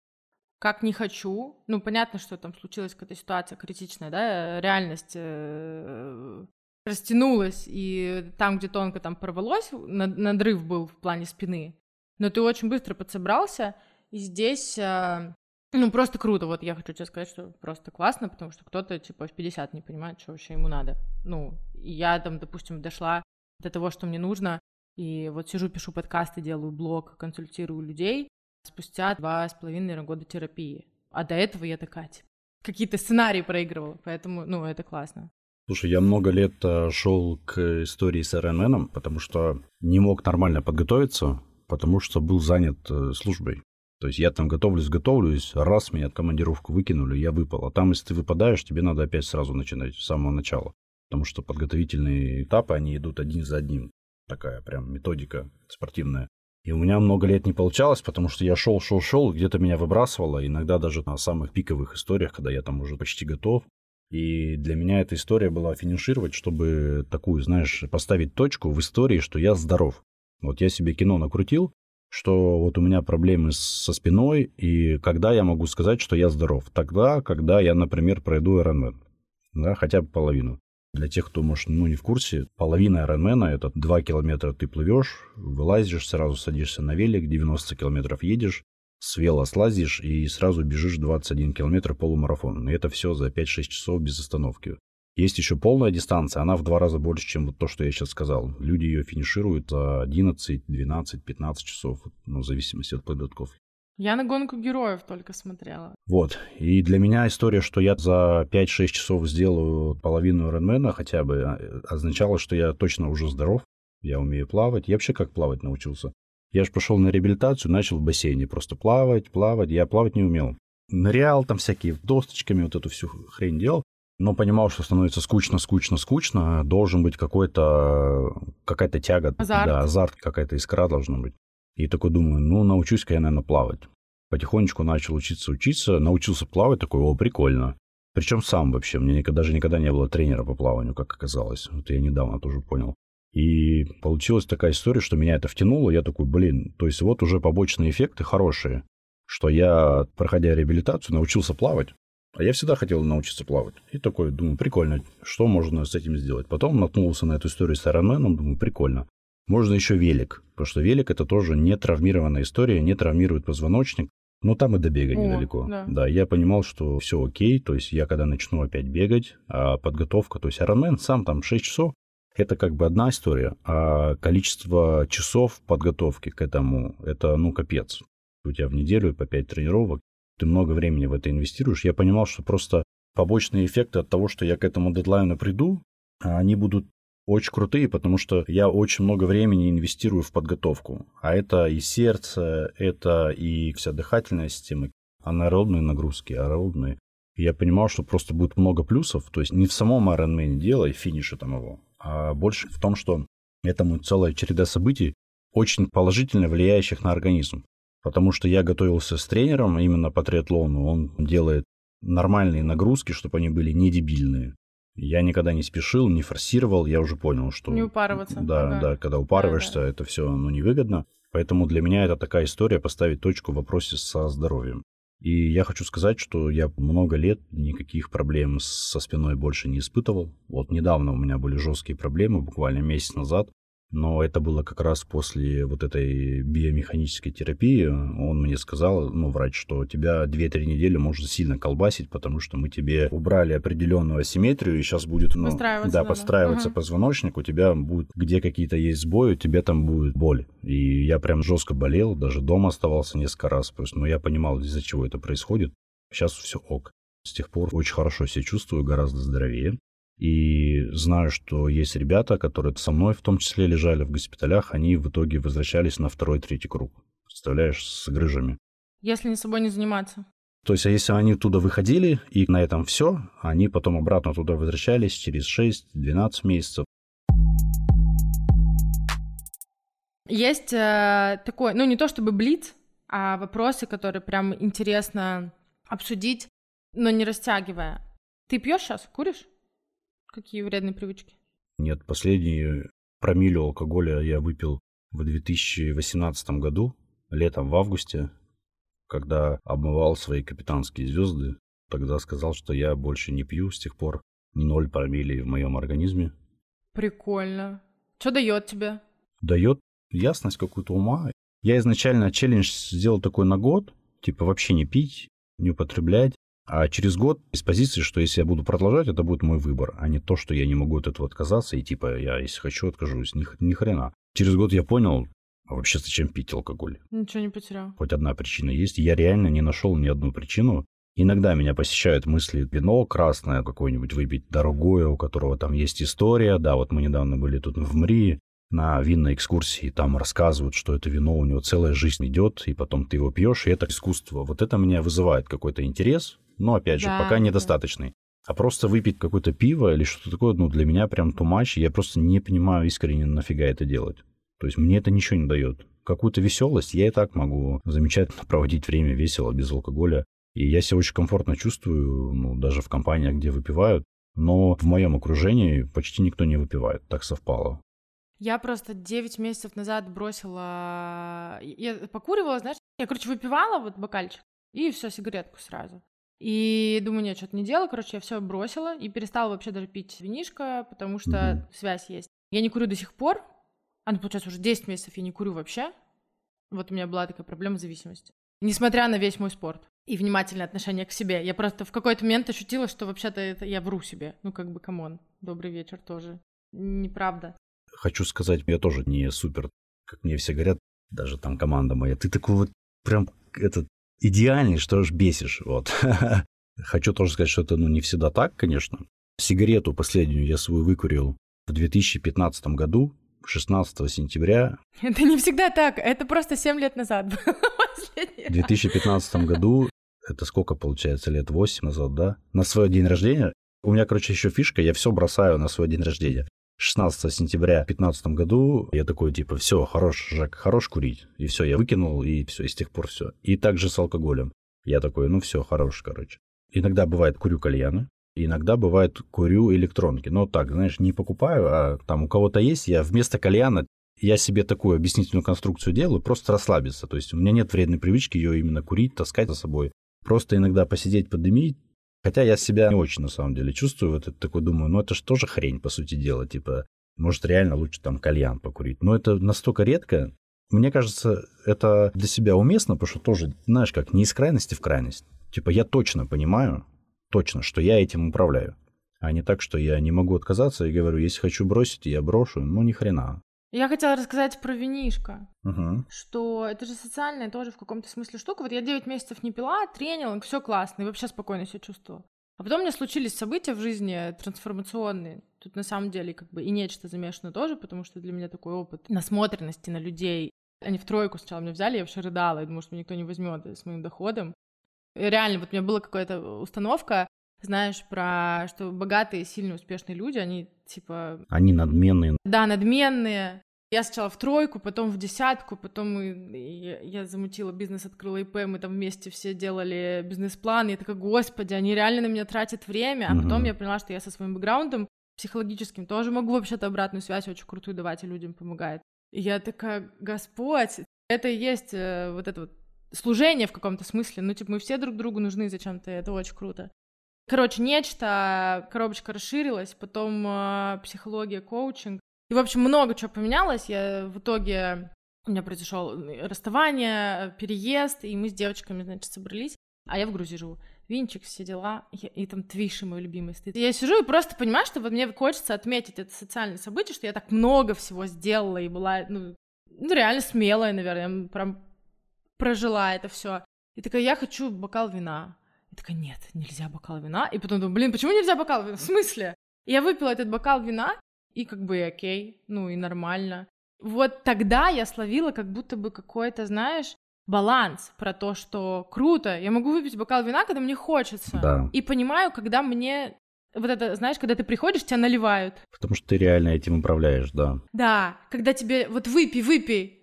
как не хочу. Ну, понятно, что там случилась какая-то ситуация критичная, да, реальность э, растянулась, и там, где тонко там порвалось, надрыв был в плане спины. Но ты очень быстро подсобрался, и здесь, э, ну, просто круто. Вот я хочу тебе сказать, что просто классно, потому что кто-то, типа, в 50 не понимает, что вообще ему надо. Ну, я там, допустим, дошла до того, что мне нужно, и вот сижу, пишу подкасты, делаю блог, консультирую людей спустя два с половиной года терапии. А до этого я такая, типа, какие-то сценарии проигрывала, поэтому, ну, это классно. Слушай, я много лет э, шел к истории с РНН, потому что не мог нормально подготовиться, потому что был занят э, службой. То есть я там готовлюсь, готовлюсь, раз меня от командировку выкинули, я выпал. А там, если ты выпадаешь, тебе надо опять сразу начинать с самого начала. Потому что подготовительные этапы, они идут один за одним такая прям методика спортивная. И у меня много лет не получалось, потому что я шел, шел, шел, где-то меня выбрасывало, иногда даже на самых пиковых историях, когда я там уже почти готов. И для меня эта история была финишировать, чтобы такую, знаешь, поставить точку в истории, что я здоров. Вот я себе кино накрутил, что вот у меня проблемы со спиной, и когда я могу сказать, что я здоров? Тогда, когда я, например, пройду Ironman, да, хотя бы половину. Для тех, кто, может, ну, не в курсе, половина Ironman — это 2 километра ты плывешь, вылазишь, сразу садишься на велик, 90 километров едешь, с вела слазишь и сразу бежишь 21 километр полумарафон. И это все за 5-6 часов без остановки. Есть еще полная дистанция, она в два раза больше, чем вот то, что я сейчас сказал. Люди ее финишируют за 11, 12, 15 часов, ну, в зависимости от подготовки. Я на гонку героев только смотрела. Вот. И для меня история, что я за 5-6 часов сделаю половину Ironman хотя бы, а, означало, что я точно уже здоров, я умею плавать. Я вообще как плавать научился? Я же пошел на реабилитацию, начал в бассейне просто плавать, плавать. Я плавать не умел. Нырял там всякие досточками, вот эту всю хрень делал. Но понимал, что становится скучно, скучно, скучно. Должен быть какой-то, какая-то тяга. Азарт. Да, азарт, какая-то искра должна быть. И такой думаю, ну, научусь-ка я, наверное, плавать. Потихонечку начал учиться, учиться, научился плавать, такой, о, прикольно. Причем сам вообще, мне никогда, даже никогда не было тренера по плаванию, как оказалось. Вот я недавно тоже понял. И получилась такая история, что меня это втянуло. Я такой, блин, то есть вот уже побочные эффекты хорошие, что я, проходя реабилитацию, научился плавать. А я всегда хотел научиться плавать. И такой, думаю, прикольно, что можно с этим сделать. Потом наткнулся на эту историю с Ironman, думаю, прикольно. Можно еще велик, потому что велик это тоже не травмированная история, не травмирует позвоночник. Но там и до бега О, недалеко. Да. да, я понимал, что все окей, то есть я когда начну опять бегать, а подготовка, то есть Ironman сам там 6 часов, это как бы одна история, а количество часов подготовки к этому, это ну капец. У тебя в неделю по 5 тренировок, ты много времени в это инвестируешь. Я понимал, что просто побочные эффекты от того, что я к этому дедлайну приду, они будут очень крутые, потому что я очень много времени инвестирую в подготовку. А это и сердце, это и вся дыхательная система, анаэробные нагрузки, аэробные. И я понимал, что просто будет много плюсов, то есть не в самом Ironman дело и финише там его, а больше в том, что этому целая череда событий, очень положительно влияющих на организм. Потому что я готовился с тренером именно по триатлону, он делает нормальные нагрузки, чтобы они были не дебильные. Я никогда не спешил, не форсировал, я уже понял, что... Не упарываться. Да, ага. да, когда упарываешься, да, да. это все ну, невыгодно. Поэтому для меня это такая история поставить точку в вопросе со здоровьем. И я хочу сказать, что я много лет никаких проблем со спиной больше не испытывал. Вот недавно у меня были жесткие проблемы, буквально месяц назад но это было как раз после вот этой биомеханической терапии. Он мне сказал, ну, врач, что тебя 2-3 недели может сильно колбасить, потому что мы тебе убрали определенную асимметрию, и сейчас будет, ну, подстраиваться, да, подстраиваться угу. позвоночник, у тебя будет, где какие-то есть сбои, у тебя там будет боль. И я прям жестко болел, даже дома оставался несколько раз, но я понимал, из-за чего это происходит. Сейчас все ок. С тех пор очень хорошо себя чувствую, гораздо здоровее. И знаю, что есть ребята, которые со мной в том числе лежали в госпиталях, они в итоге возвращались на второй, третий круг. Представляешь, с грыжами. Если не собой не заниматься. То есть, а если они туда выходили, и на этом все, они потом обратно туда возвращались через 6-12 месяцев. Есть э, такой, ну не то чтобы блиц, а вопросы, которые прям интересно обсудить, но не растягивая. Ты пьешь сейчас, куришь? Какие вредные привычки? Нет, последний промилле алкоголя я выпил в 2018 году, летом в августе, когда обмывал свои капитанские звезды. Тогда сказал, что я больше не пью, с тех пор ноль промилле в моем организме. Прикольно. Что дает тебе? Дает ясность какую-то ума. Я изначально челлендж сделал такой на год, типа вообще не пить, не употреблять. А через год из позиции, что если я буду продолжать, это будет мой выбор, а не то, что я не могу от этого отказаться, и типа я, если хочу, откажусь. Ни, ни хрена. Через год я понял, а вообще зачем пить алкоголь? Ничего не потерял. Хоть одна причина есть. Я реально не нашел ни одну причину. Иногда меня посещают мысли вино красное какое-нибудь выпить, дорогое, у которого там есть история. Да, вот мы недавно были тут в МРИ, на винной экскурсии, там рассказывают, что это вино у него целая жизнь идет, и потом ты его пьешь, и это искусство. Вот это меня вызывает какой-то интерес, но, опять же, да, пока недостаточный. А просто выпить какое-то пиво или что-то такое, ну, для меня прям тумач, я просто не понимаю искренне, нафига это делать. То есть мне это ничего не дает. Какую-то веселость я и так могу замечательно [laughs] проводить время весело, без алкоголя. И я себя очень комфортно чувствую, ну, даже в компаниях, где выпивают. Но в моем окружении почти никто не выпивает. Так совпало. Я просто 9 месяцев назад бросила... Я покуривала, знаешь, я, короче, выпивала вот бокальчик, и все, сигаретку сразу. И думаю, нет, что-то не делаю, короче, я все бросила и перестала вообще даже пить винишко, потому что mm-hmm. связь есть. Я не курю до сих пор, а ну, получается, уже 10 месяцев я не курю вообще. Вот у меня была такая проблема зависимости. Несмотря на весь мой спорт и внимательное отношение к себе. Я просто в какой-то момент ощутила, что вообще-то это я вру себе. Ну, как бы, come on, добрый вечер тоже. Неправда хочу сказать, я тоже не супер, как мне все говорят, даже там команда моя, ты такой вот прям этот идеальный, что ж бесишь, вот. [laughs] Хочу тоже сказать, что это ну, не всегда так, конечно. Сигарету последнюю я свою выкурил в 2015 году, 16 сентября. [laughs] Это не всегда так, это просто 7 лет назад [laughs] В 2015 году, это сколько получается, лет 8 назад, да? На свой день рождения. У меня, короче, еще фишка, я все бросаю на свой день рождения. 16 сентября 2015 году я такой, типа, все, хорош, Жак, хорош курить. И все, я выкинул, и все, и с тех пор все. И также с алкоголем. Я такой, ну все, хорош, короче. Иногда бывает курю кальяны, иногда бывает курю электронки. Но так, знаешь, не покупаю, а там у кого-то есть, я вместо кальяна я себе такую объяснительную конструкцию делаю, просто расслабиться. То есть у меня нет вредной привычки ее именно курить, таскать за собой. Просто иногда посидеть, подымить, Хотя я себя не очень, на самом деле, чувствую. Вот это такой думаю, ну это же тоже хрень, по сути дела. Типа, может, реально лучше там кальян покурить. Но это настолько редко. Мне кажется, это для себя уместно, потому что тоже, знаешь, как не из крайности в крайность. Типа, я точно понимаю, точно, что я этим управляю. А не так, что я не могу отказаться и говорю, если хочу бросить, я брошу. Ну, ни хрена. Я хотела рассказать про винишко, угу. что это же социальная тоже в каком-то смысле штука. Вот я 9 месяцев не пила, тренил, все классно, и вообще спокойно себя чувствовала. А потом у меня случились события в жизни трансформационные. Тут на самом деле как бы и нечто замешано тоже, потому что для меня такой опыт насмотренности на людей. Они в тройку сначала меня взяли, я вообще рыдала, я думаю, что меня никто не возьмет с моим доходом. И реально, вот у меня была какая-то установка, знаешь, про что богатые, сильные, успешные люди, они типа... Они надменные. Да, надменные. Я сначала в тройку, потом в десятку, потом мы, я, я замутила бизнес, открыла ИП, мы там вместе все делали бизнес-план, я такая, господи, они реально на меня тратят время, а угу. потом я поняла, что я со своим бэкграундом психологическим тоже могу вообще-то обратную связь очень крутую давать, и людям помогает. И я такая, Господь, это и есть э, вот это вот служение в каком-то смысле, ну, типа, мы все друг другу нужны зачем-то, это очень круто. Короче, нечто, коробочка расширилась, потом э, психология, коучинг. И, в общем, много чего поменялось. Я в итоге... У меня произошел расставание, переезд, и мы с девочками, значит, собрались. А я в Грузии живу. Винчик, все дела. И, и там Твиши, мой любимый, стоит. Я сижу и просто понимаю, что вот мне хочется отметить это социальное событие, что я так много всего сделала и была, ну, ну реально смелая, наверное. Я прям прожила это все. И такая, я хочу бокал вина такая, нет, нельзя бокал вина. И потом думаю, блин, почему нельзя бокал вина? В смысле? Я выпила этот бокал вина, и как бы окей, ну и нормально. Вот тогда я словила как будто бы какой-то, знаешь, баланс про то, что круто, я могу выпить бокал вина, когда мне хочется. Да. И понимаю, когда мне вот это, знаешь, когда ты приходишь, тебя наливают. Потому что ты реально этим управляешь, да. Да, когда тебе вот выпей, выпей.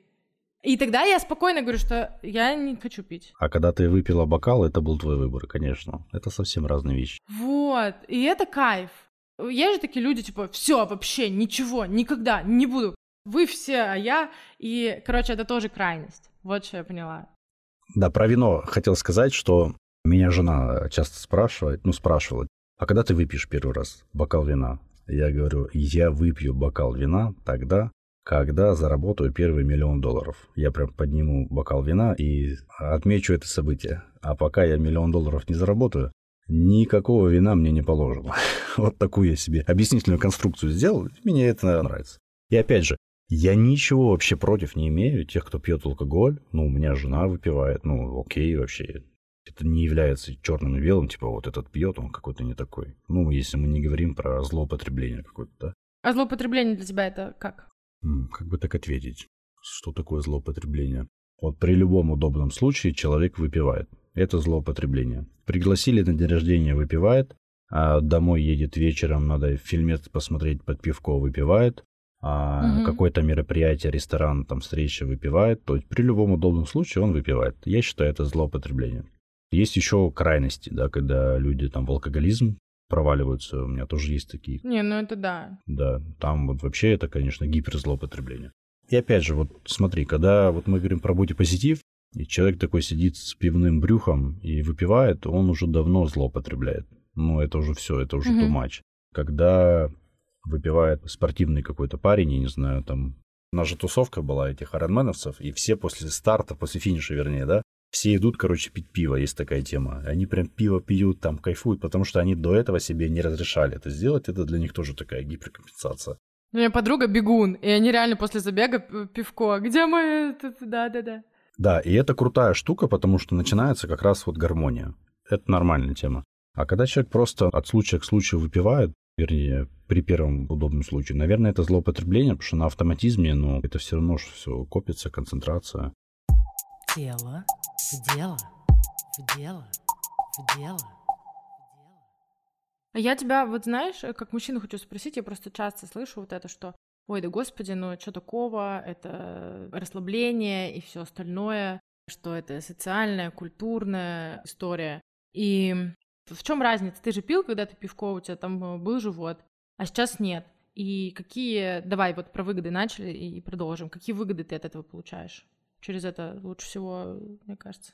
И тогда я спокойно говорю, что я не хочу пить. А когда ты выпила бокал, это был твой выбор, конечно. Это совсем разные вещи. Вот, и это кайф. Есть же такие люди, типа, все, вообще, ничего, никогда, не буду. Вы все, а я. И, короче, это тоже крайность. Вот что я поняла. Да, про вино хотел сказать, что меня жена часто спрашивает, ну, спрашивала, а когда ты выпьешь первый раз бокал вина? Я говорю, я выпью бокал вина тогда, когда заработаю первый миллион долларов. Я прям подниму бокал вина и отмечу это событие. А пока я миллион долларов не заработаю, никакого вина мне не положено. [laughs] вот такую я себе объяснительную конструкцию сделал, мне это нравится. И опять же, я ничего вообще против не имею тех, кто пьет алкоголь. Ну, у меня жена выпивает, ну, окей вообще. Это не является черным и белым, типа вот этот пьет, он какой-то не такой. Ну, если мы не говорим про злоупотребление какое-то, да. А злоупотребление для тебя это как? Как бы так ответить? Что такое злоупотребление? Вот при любом удобном случае человек выпивает. Это злоупотребление. Пригласили на день рождения, выпивает. А домой едет вечером, надо фильмец посмотреть под пивко, выпивает. А угу. какое-то мероприятие, ресторан, там встреча выпивает. То есть при любом удобном случае он выпивает. Я считаю, это злоупотребление. Есть еще крайности, да, когда люди там в алкоголизм проваливаются. У меня тоже есть такие. Не, ну это да. Да, там вот вообще это, конечно, гиперзлоупотребление. И опять же, вот смотри, когда вот мы говорим про бодипозитив, и человек такой сидит с пивным брюхом и выпивает, он уже давно злоупотребляет. Ну, это уже все, это уже ту матч. Когда выпивает спортивный какой-то парень, я не знаю, там... У нас же тусовка была этих айронменовцев, и все после старта, после финиша, вернее, да, все идут, короче, пить пиво, есть такая тема. Они прям пиво пьют, там кайфуют, потому что они до этого себе не разрешали это сделать. Это для них тоже такая гиперкомпенсация. У меня подруга бегун, и они реально после забега пивко. Где мы? Да-да-да. Да, и это крутая штука, потому что начинается как раз вот гармония. Это нормальная тема. А когда человек просто от случая к случаю выпивает, вернее, при первом удобном случае, наверное, это злоупотребление, потому что на автоматизме, ну, это все равно все копится, концентрация. Тело в дело, в дело, в дело. Я тебя, вот знаешь, как мужчину хочу спросить, я просто часто слышу вот это, что ой, да господи, ну что такого, это расслабление и все остальное, что это социальная, культурная история. И в чем разница? Ты же пил, когда ты пивко, у тебя там э, был живот, а сейчас нет. И какие, давай вот про выгоды начали и продолжим. Какие выгоды ты от этого получаешь? Через это лучше всего, мне кажется.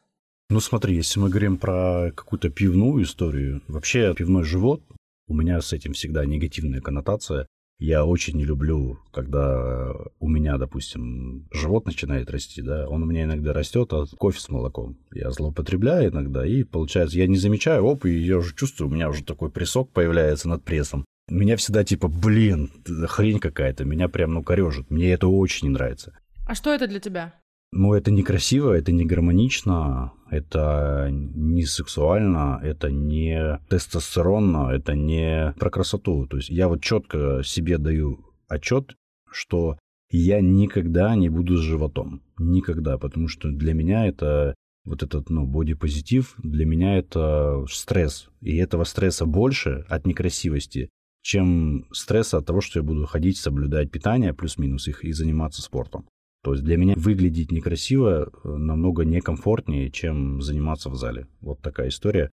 Ну смотри, если мы говорим про какую-то пивную историю, вообще пивной живот, у меня с этим всегда негативная коннотация. Я очень не люблю, когда у меня, допустим, живот начинает расти, да, он у меня иногда растет от кофе с молоком. Я злоупотребляю иногда, и получается, я не замечаю, оп, и я уже чувствую, у меня уже такой прессок появляется над прессом. Меня всегда типа, блин, хрень какая-то, меня прям, ну, корежит. Мне это очень не нравится. А что это для тебя? Ну, это некрасиво, это не гармонично, это не сексуально, это не тестостеронно, это не про красоту. То есть я вот четко себе даю отчет, что я никогда не буду с животом. Никогда, потому что для меня это вот этот, ну, бодипозитив, для меня это стресс. И этого стресса больше от некрасивости, чем стресса от того, что я буду ходить, соблюдать питание, плюс-минус их, и заниматься спортом. То есть для меня выглядеть некрасиво э, намного некомфортнее, чем заниматься в зале. Вот такая история.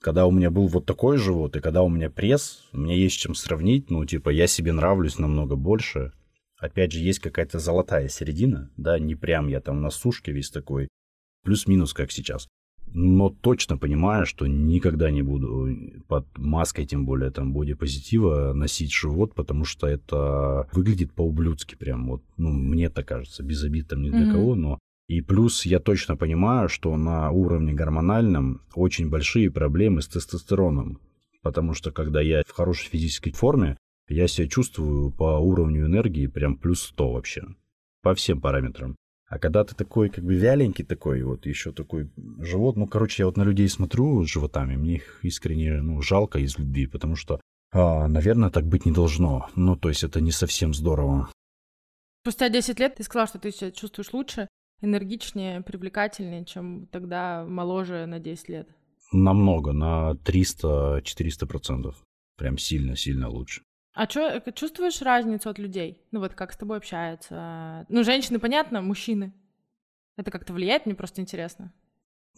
Когда у меня был вот такой живот, и когда у меня пресс, мне есть чем сравнить. Ну, типа, я себе нравлюсь намного больше. Опять же, есть какая-то золотая середина, да, не прям я там на сушке весь такой, плюс-минус, как сейчас но точно понимаю, что никогда не буду под маской, тем более там бодипозитива, носить живот, потому что это выглядит по-ублюдски прям. Вот, ну, мне так кажется, без обид там ни для mm-hmm. кого, но и плюс я точно понимаю, что на уровне гормональном очень большие проблемы с тестостероном. Потому что когда я в хорошей физической форме, я себя чувствую по уровню энергии прям плюс 100 вообще. По всем параметрам. А когда ты такой, как бы вяленький такой, вот еще такой живот, ну, короче, я вот на людей смотрю с животами, мне их искренне, ну, жалко из любви, потому что А, наверное, так быть не должно. Ну, то есть это не совсем здорово. Спустя 10 лет ты сказал, что ты себя чувствуешь лучше, энергичнее, привлекательнее, чем тогда моложе на 10 лет. Намного, на 300-400 процентов. Прям сильно-сильно лучше. А чё, чувствуешь разницу от людей? Ну вот как с тобой общаются? Ну, женщины, понятно, мужчины. Это как-то влияет? Мне просто интересно.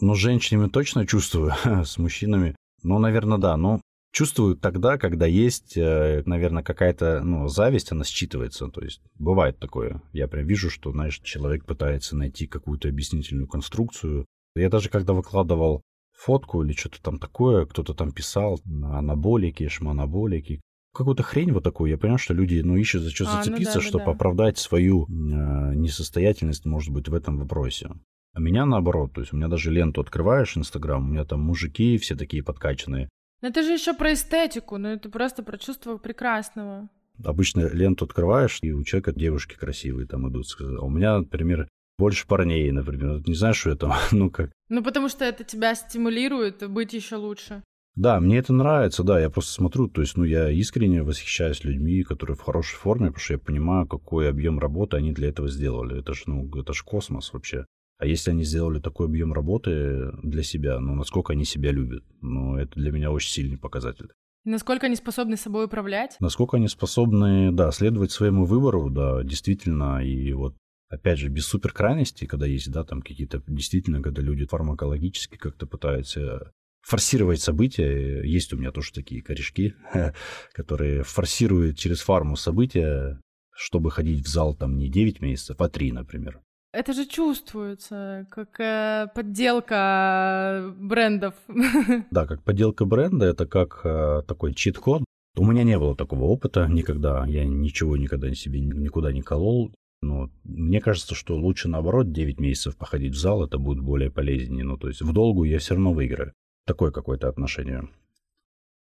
Ну, с женщинами точно чувствую, [laughs] с мужчинами. Ну, наверное, да. Но чувствую тогда, когда есть, э, наверное, какая-то ну, зависть, она считывается. То есть бывает такое. Я прям вижу, что, знаешь, человек пытается найти какую-то объяснительную конструкцию. Я даже когда выкладывал фотку или что-то там такое, кто-то там писал анаболики, шманаболики, какую-то хрень вот такую. Я понимаю, что люди, ну, ищут за что а, зацепиться, ну да, чтобы да. оправдать свою э, несостоятельность, может быть, в этом вопросе. А меня наоборот, то есть у меня даже ленту открываешь, Инстаграм, у меня там мужики все такие подкачанные. Но это же еще про эстетику, ну это просто про чувство прекрасного. Обычно ленту открываешь, и у человека девушки красивые там идут. А у меня, например, больше парней, например. Не знаешь, что это? [laughs] ну как? Ну потому что это тебя стимулирует быть еще лучше. Да, мне это нравится, да, я просто смотрю, то есть, ну, я искренне восхищаюсь людьми, которые в хорошей форме, потому что я понимаю, какой объем работы они для этого сделали. Это же, ну, это же космос вообще. А если они сделали такой объем работы для себя, ну, насколько они себя любят, ну, это для меня очень сильный показатель. насколько они способны собой управлять? Насколько они способны, да, следовать своему выбору, да, действительно, и вот опять же, без суперкрайности, когда есть, да, там какие-то, действительно, когда люди фармакологически как-то пытаются форсировать события. Есть у меня тоже такие корешки, [laughs] которые форсируют через фарму события, чтобы ходить в зал там не 9 месяцев, а 3, например. Это же чувствуется, как э, подделка брендов. [laughs] Да, как подделка бренда, это как э, такой чит-код. У меня не было такого опыта никогда, я ничего никогда себе никуда не колол. Но мне кажется, что лучше наоборот 9 месяцев походить в зал, это будет более полезнее. Ну, то есть в долгу я все равно выиграю. Такое какое-то отношение.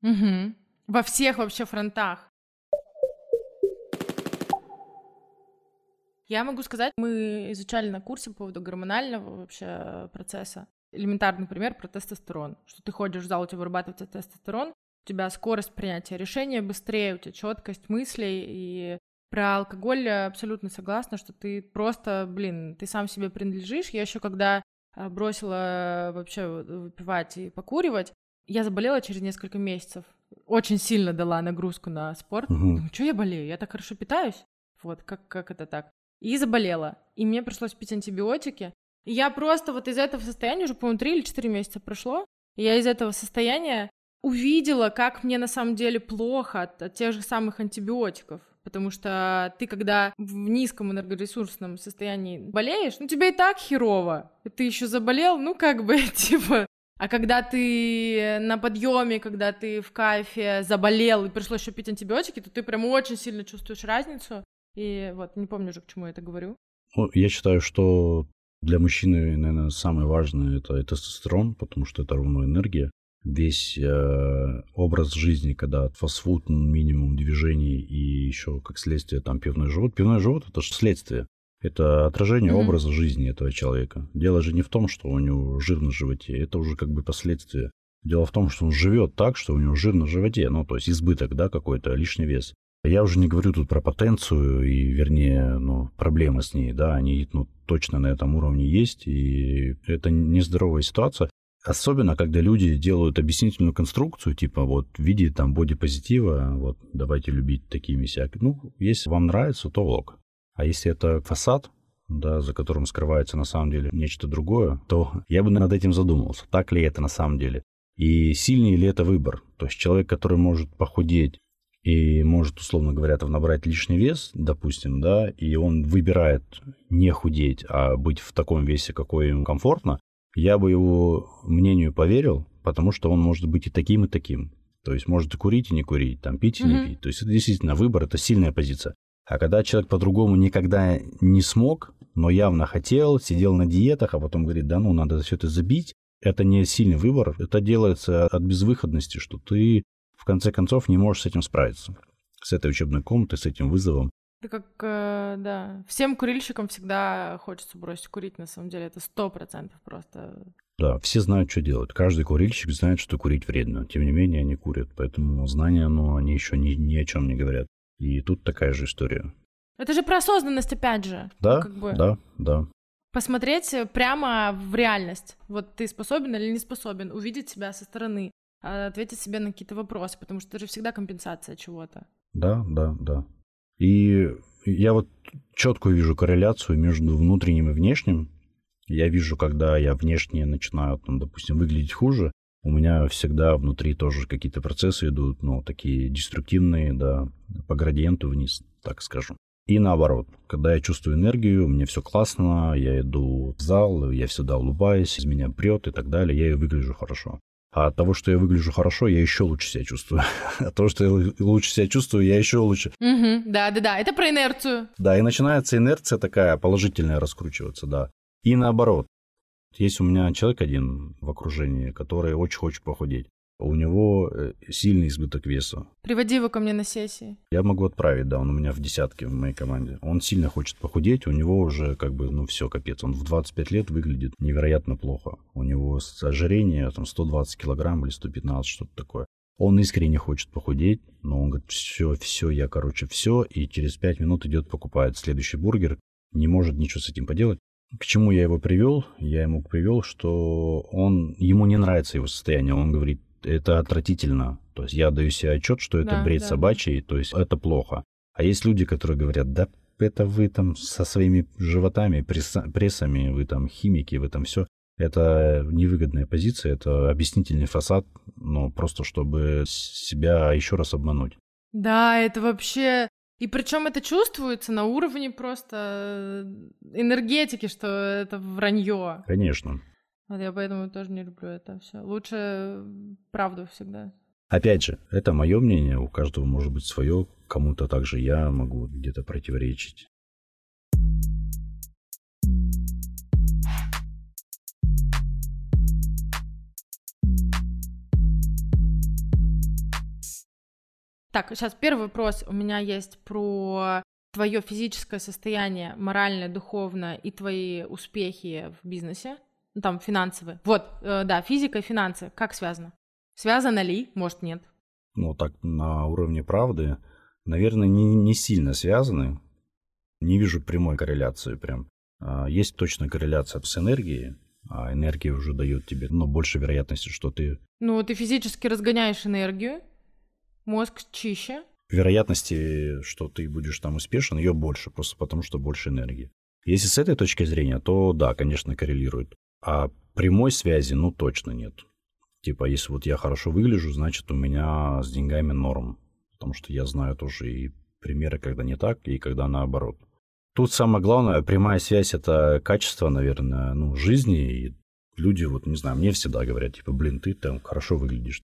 Угу. Во всех вообще фронтах. Я могу сказать, мы изучали на курсе по поводу гормонального вообще процесса. Элементарный пример про тестостерон. Что ты ходишь в зал, у тебя вырабатывается тестостерон, у тебя скорость принятия решения быстрее, у тебя четкость мыслей. И про алкоголь абсолютно согласна, что ты просто, блин, ты сам себе принадлежишь. Я еще когда бросила вообще выпивать и покуривать, я заболела через несколько месяцев. Очень сильно дала нагрузку на спорт. Угу. Думаю, что я болею? Я так хорошо питаюсь. Вот, как, как это так? и заболела. И мне пришлось пить антибиотики. И я просто вот из этого состояния, уже, по-моему, 3 или 4 месяца прошло, и я из этого состояния увидела, как мне на самом деле плохо от, от тех же самых антибиотиков. Потому что ты, когда в низком энергоресурсном состоянии болеешь, ну тебе и так херово. Ты еще заболел, ну как бы, [laughs] типа, а когда ты на подъеме, когда ты в кайфе заболел и пришлось еще пить антибиотики, то ты прям очень сильно чувствуешь разницу. И вот, не помню уже, к чему я это говорю. Ну, я считаю, что для мужчины, наверное, самое важное это тестостерон, потому что это равно энергия. Весь э, образ жизни, когда фастфуд, минимум движений и еще как следствие там пивной живот. Пивной живот это же следствие. Это отражение mm-hmm. образа жизни этого человека. Дело же не в том, что у него жир на животе, это уже как бы последствия. Дело в том, что он живет так, что у него жир на животе, ну, то есть избыток, да, какой-то, лишний вес. Я уже не говорю тут про потенцию и, вернее, ну, проблемы с ней, да, они ну, точно на этом уровне есть, и это нездоровая ситуация. Особенно, когда люди делают объяснительную конструкцию, типа вот в виде там бодипозитива, вот давайте любить такими всякими. Ну, если вам нравится, то ок. А если это фасад, да, за которым скрывается на самом деле нечто другое, то я бы над этим задумался, так ли это на самом деле. И сильный ли это выбор? То есть человек, который может похудеть и может, условно говоря, там набрать лишний вес, допустим, да, и он выбирает не худеть, а быть в таком весе, какой ему комфортно, я бы его мнению поверил, потому что он может быть и таким, и таким. То есть может и курить, и не курить, там пить, и mm-hmm. не пить. То есть это действительно выбор, это сильная позиция. А когда человек по-другому никогда не смог, но явно хотел, сидел на диетах, а потом говорит, да ну, надо все это забить, это не сильный выбор, это делается от безвыходности, что ты в конце концов не можешь с этим справиться. С этой учебной комнатой, с этим вызовом. Это как, э, да, всем курильщикам всегда хочется бросить курить, на самом деле, это сто процентов просто. Да, все знают, что делать. Каждый курильщик знает, что курить вредно. Тем не менее, они курят. Поэтому знания, ну, они еще ни, ни о чем не говорят. И тут такая же история. Это же про осознанность, опять же. Да, Ну, как бы да, да. Посмотреть прямо в реальность. Вот ты способен или не способен увидеть себя со стороны, а, ответить себе на какие-то вопросы, потому что это же всегда компенсация чего-то. Да, да, да. И я вот четко вижу корреляцию между внутренним и внешним. Я вижу, когда я внешне начинаю, там, допустим, выглядеть хуже, у меня всегда внутри тоже какие-то процессы идут, ну, такие деструктивные, да, по градиенту вниз, так скажем. И наоборот, когда я чувствую энергию, мне все классно, я иду в зал, я всегда улыбаюсь, из меня прет и так далее, я и выгляжу хорошо. А от того, что я выгляжу хорошо, я еще лучше себя чувствую. [laughs] От того, что я лучше себя чувствую, я еще лучше. Угу, да, да, да. Это про инерцию. Да, и начинается инерция такая положительная раскручиваться, да. И наоборот. Есть у меня человек один в окружении, который очень хочет похудеть. У него э, сильный избыток веса. Приводи его ко мне на сессии. Я могу отправить, да, он у меня в десятке в моей команде. Он сильно хочет похудеть, у него уже как бы, ну все, капец. Он в 25 лет выглядит невероятно плохо. У него ожирение там 120 килограмм или 115, что-то такое. Он искренне хочет похудеть, но он говорит, все, все, я, короче, все, и через 5 минут идет, покупает следующий бургер, не может ничего с этим поделать. К чему я его привел? Я ему привел, что он, ему не нравится его состояние. Он говорит, это отвратительно. То есть я даю себе отчет, что это Да, бред да. собачий, то есть это плохо. А есть люди, которые говорят, да это вы там со своими животами, пресса- прессами, вы там химики, вы там все. Это невыгодная позиция, это объяснительный фасад, но просто чтобы себя еще раз обмануть. Да, это вообще... И причем это чувствуется на уровне просто э, энергетики, что это вранье. Конечно. Вот я поэтому тоже не люблю это все. Лучше правду всегда. Опять же, это мое мнение, у каждого может быть свое, кому-то также я могу где-то противоречить. Так, сейчас первый вопрос у меня есть про твое физическое состояние, моральное, духовное и твои успехи в бизнесе, там финансовые. Вот, э, да, физика и финансы, как связано? Связано ли? Может, нет. ну, так на уровне правды, наверное, не, не сильно связаны. Не вижу прямой корреляции прям. А, Есть точно корреляция с энергией, а энергия уже дает тебе, ну, больше вероятности, что ты... Ну, ты физически разгоняешь энергию, мозг чище. Вероятности, что ты будешь там успешен, ее больше, просто потому что больше энергии. Если с этой точки зрения, то да, конечно, коррелирует. А прямой связи, ну, точно нет. Типа, если вот я хорошо выгляжу, значит, у меня с деньгами норм. Потому что я знаю тоже и примеры, когда не так, и когда наоборот. Тут самое главное, прямая связь – это качество, наверное, ну, жизни. И люди, вот, не знаю, мне всегда говорят, типа, блин, ты там хорошо выглядишь.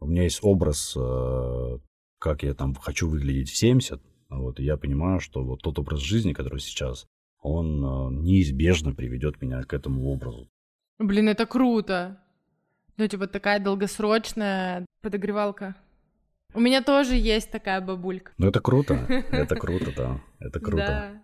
У меня есть образ, э, как я там хочу выглядеть в 70, вот, и я понимаю, что вот тот образ жизни, который сейчас, он э, неизбежно приведет меня к этому образу. Блин, это круто. Ну, типа, такая долгосрочная подогревалка. У меня тоже есть такая бабулька. Ну, это круто, [laughs] это круто, да, это круто.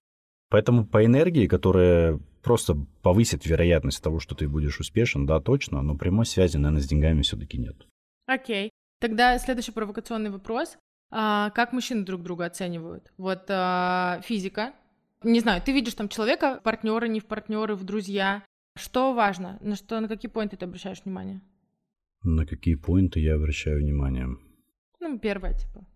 Поэтому по энергии, которая просто повысит вероятность того, что ты будешь успешен, да, точно, но прямой связи, наверное, с деньгами все-таки нет. Окей. Тогда следующий провокационный вопрос. А, как мужчины друг друга оценивают? Вот а, физика. Не знаю, ты видишь там человека, партнеры, не в партнеры, в друзья. Что важно? На что, на какие поинты ты обращаешь внимание? На какие поинты я обращаю внимание? Ну, первое, типа.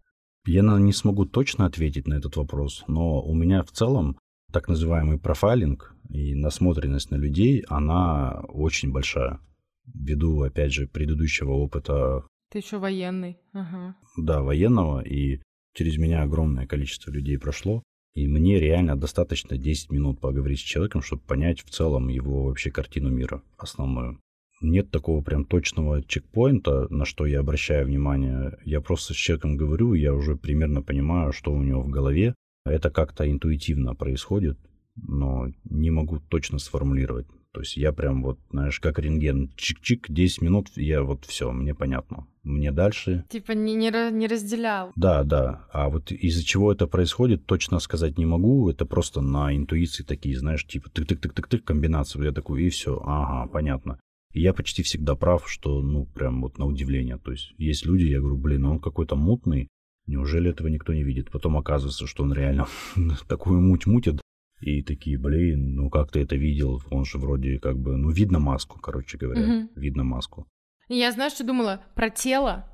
Я наверное, не смогу точно ответить на этот вопрос, но у меня в целом так называемый профайлинг и насмотренность на людей, она очень большая. Ввиду, опять же, предыдущего опыта, Ты еще военный. Ага. да, военного, и через меня огромное количество людей прошло, и мне реально достаточно 10 минут поговорить с человеком, чтобы понять в целом его вообще картину мира основную. Нет такого прям точного чекпоинта, на что я обращаю внимание. Я просто с человеком говорю, я уже примерно понимаю, что у него в голове. Это как-то интуитивно происходит, но не могу точно сформулировать. То есть я прям вот, знаешь, как рентген, чик-чик, 10 минут, я вот все, мне понятно. Мне дальше Типа не, не, не разделял. да, да. А вот из-за чего это происходит, точно сказать не могу. Это просто на интуиции такие, знаешь, типа тык-тык-тык-тык-тык комбинации. Я такой, и все, ага, понятно. И я почти всегда прав, что, ну, прям вот на удивление. То есть есть люди, я говорю, блин, он какой-то мутный, неужели этого никто не видит? Потом оказывается, что он реально [laughs] такую муть мутит. И такие, блин, ну как ты это видел? Он же вроде как бы, ну видно маску, короче говоря, Мгм. видно маску. Я знаешь, что думала? Про тело.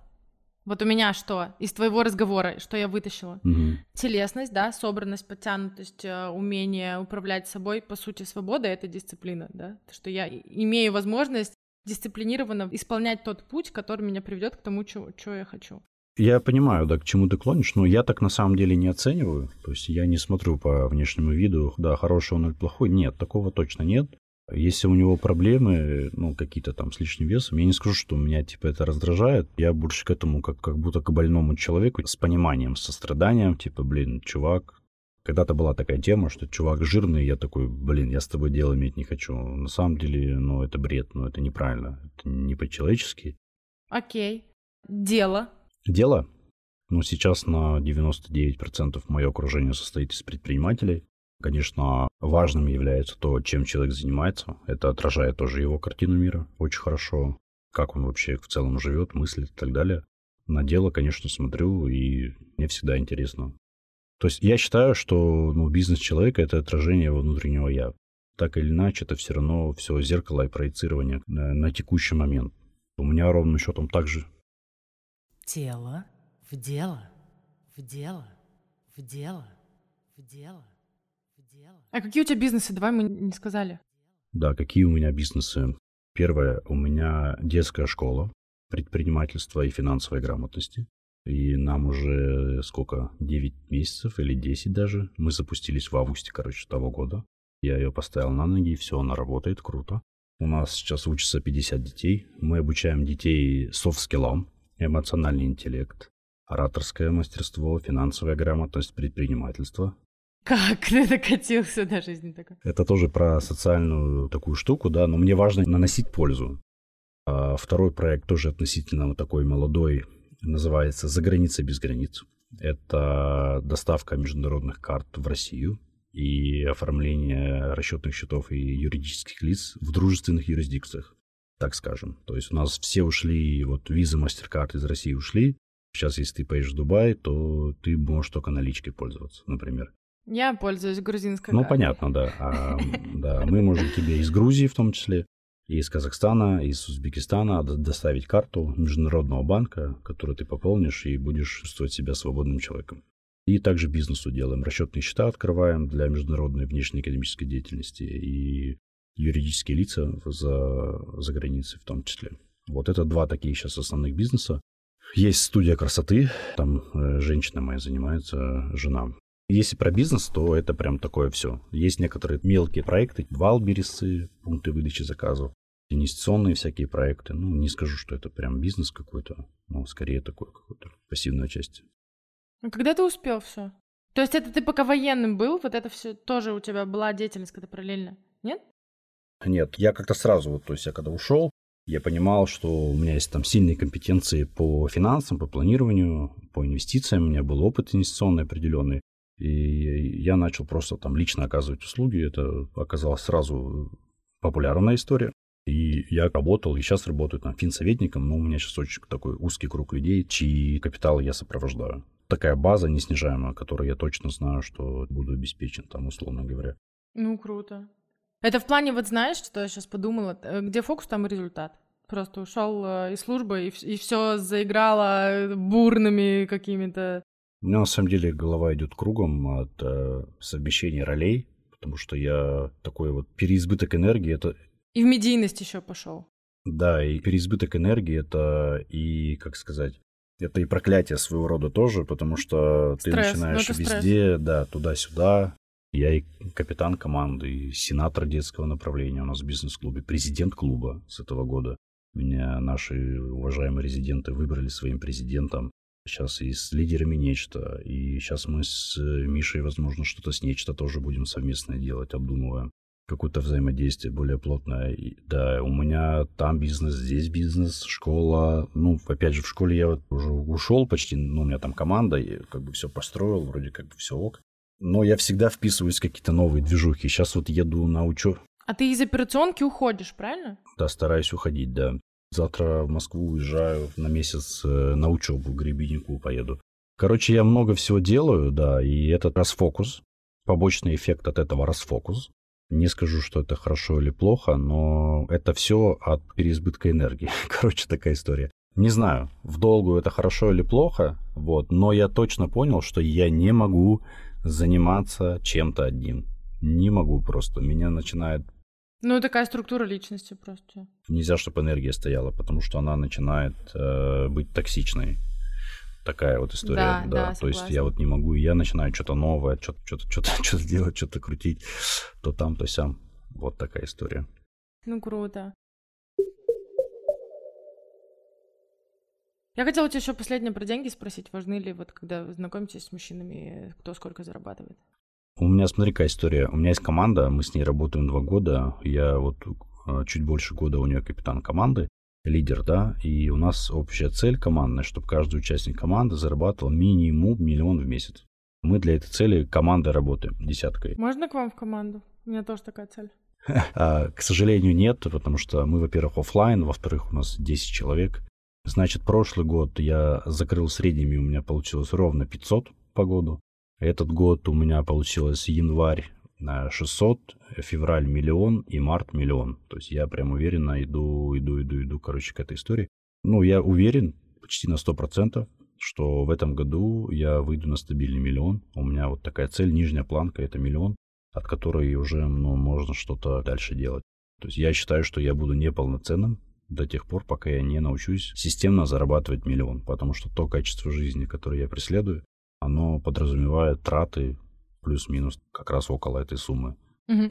Вот у меня что? Из твоего разговора, что я вытащила? Мгм. Телесность, да, собранность, подтянутость, э, умение управлять собой, по сути, свобода — это дисциплина, да? То, что я имею возможность дисциплинированно исполнять тот путь, который меня приведет к тому, что я хочу. Я понимаю, да, к чему ты клонишь, но я так на самом деле не оцениваю. То есть я не смотрю по внешнему виду, да, хороший он или плохой. Нет, такого точно нет. Если у него проблемы, ну, какие-то там с лишним весом, я не скажу, что меня, типа, это раздражает. Я больше к этому как, как будто к больному человеку с пониманием, состраданием, типа, блин, чувак, когда-то была такая тема, что чувак жирный, я такой, блин, я с тобой дело иметь не хочу. На самом деле, ну, это бред, ну, это неправильно, это не по-человечески. Окей. Дело. Дело, ну, сейчас на 99% мое окружение состоит из предпринимателей. Конечно, важным является то, чем человек занимается. Это отражает тоже его картину мира очень хорошо. Как он вообще в целом живет, мыслит и так далее. На дело, конечно, смотрю, и мне всегда интересно. То есть я считаю, что ну, бизнес человека – это отражение его внутреннего «я». Так или иначе, это все равно все зеркало и проецирование на, на текущий момент. У меня ровным счетом так же Тело в дело, в дело, в дело, в дело, в дело. А какие у тебя бизнесы? Давай мы не сказали. Да, какие у меня бизнесы? Первое, у меня детская школа предпринимательства и финансовой грамотности. И нам уже сколько, 9 месяцев или 10 даже. Мы запустились в августе, короче, того года. Я ее поставил на ноги, и все, она работает, круто. У нас сейчас учатся 50 детей. Мы обучаем детей софт-скиллам, эмоциональный интеллект, ораторское мастерство, финансовая грамотность, предпринимательство. Как ты докатился до жизни такой? Это тоже про социальную такую штуку, да, но мне важно наносить пользу. А второй проект тоже относительно вот такой молодой, называется «За границей без границ». Это доставка международных карт в Россию и оформление расчетных счетов и юридических лиц в дружественных юрисдикциях, так скажем. То есть у нас все ушли, вот виза, MasterCard из России ушли. Сейчас, если ты поедешь в Дубай, то ты можешь только наличкой пользоваться, например. Я пользуюсь грузинской Ну, картой. понятно, да. А, [laughs] да, мы можем тебе из Грузии в том числе, из Казахстана, из Узбекистана доставить карту международного банка, которую ты пополнишь и будешь чувствовать себя свободным человеком. И также бизнесу делаем. Расчетные счета открываем для международной внешнеэкономической деятельности и юридические лица за, за границей в том числе. Вот это два таких сейчас основных бизнеса. Есть студия красоты, там э, женщина моя занимается, жена. Если про бизнес, то это прям такое все. Есть некоторые мелкие проекты, валберисы, пункты выдачи заказов, инвестиционные всякие проекты. Ну, не скажу, что это прям бизнес какой-то, но скорее такой какой-то пассивная часть. А когда ты успел все? То есть это ты пока военным был, вот это все тоже у тебя была деятельность когда параллельно? Нет? Нет, я как-то сразу, вот, то есть я когда ушел, я понимал, что у меня есть там сильные компетенции по финансам, по планированию, по инвестициям, у меня был опыт инвестиционный определенный. И я начал просто там лично оказывать услуги. Это оказалось сразу популярная история. И я работал, и сейчас работаю там финсоветником, но у меня сейчас очень такой узкий круг людей, чьи капиталы я сопровождаю. Такая база неснижаемая, которой я точно знаю, что буду обеспечен там, условно говоря. Ну, круто. Это в плане, вот знаешь, что я сейчас подумала? Э, Где фокус, там и результат. Просто ушел э, из службы, и, все заиграло э, бурными какими-то... У меня на самом деле голова идет кругом от э, совмещения ролей, потому что я такой вот переизбыток энергии, это И в медийность еще пошел. Да, и переизбыток энергии это и, как сказать, это и проклятие своего рода тоже, потому что ты Стресс, ну начинаешь стресс. везде, да, туда-сюда. Я и капитан команды, и сенатор детского направления у нас в бизнес-клубе, президент клуба с этого года. Меня наши уважаемые резиденты выбрали своим президентом. Сейчас и с лидерами нечто. И сейчас мы с Мишей, возможно, что-то с нечто тоже будем совместно делать, обдумываем какое-то взаимодействие более плотное. И, да, у меня там бизнес, здесь бизнес, школа. Ну, опять же, в школе я вот уже ушел почти, ну, у меня там команда, я как бы все построил, вроде как бы все ок. Но я всегда вписываюсь в какие-то новые движухи. Сейчас вот еду на учебу. А ты из операционки уходишь, правильно? Да, стараюсь уходить, да. Завтра в Москву уезжаю на месяц э, на учебу, к Гребеннику поеду. Короче, я много всего делаю, да, и этот расфокус, побочный эффект от этого расфокус. Не скажу, что это хорошо или плохо, но это все от переизбытка энергии. [laughs] Короче, такая история. Не знаю, в долгу это хорошо или плохо, вот, но я точно понял, что я не могу заниматься чем-то одним. Не могу просто. Меня начинает ну, такая структура личности просто. Нельзя, чтобы энергия стояла, потому что она начинает э, быть токсичной. Такая вот история. Да, да, да. То есть я вот не могу, и я начинаю что-то новое, что-то, что-то, что-то, что-то делать, что-то крутить, то там, то сям. Вот такая история. Ну, круто. Я хотела тебя еще последнее про деньги спросить. Важны ли, вот когда вы знакомитесь с мужчинами, кто сколько зарабатывает? У меня, смотри, какая история. У меня есть команда, мы с ней работаем два года. Я вот э, чуть больше года у нее капитан команды, лидер, да, и у нас общая цель командная, чтобы каждый участник команды зарабатывал минимум миллион в месяц. Мы для этой цели командой работаем, десяткой. Можно к вам в команду? У меня тоже такая цель. [laughs] А, к сожалению, нет, потому что мы, во-первых, офлайн, во-вторых, у нас 10 человек. Значит, прошлый год я закрыл средними, у меня получилось ровно 500 по году. Этот год у меня получилось январь на 600, февраль миллион и март миллион. То есть я прям уверенно иду, иду, иду, иду, короче, к этой истории. Ну, я уверен почти на 100%, что в этом году я выйду на стабильный миллион. У меня вот такая цель, нижняя планка, это миллион, от которой уже ну, можно что-то дальше делать. То есть я считаю, что я буду неполноценным до тех пор, пока я не научусь системно зарабатывать миллион. Потому что то качество жизни, которое я преследую, оно подразумевает траты плюс-минус как раз около этой суммы.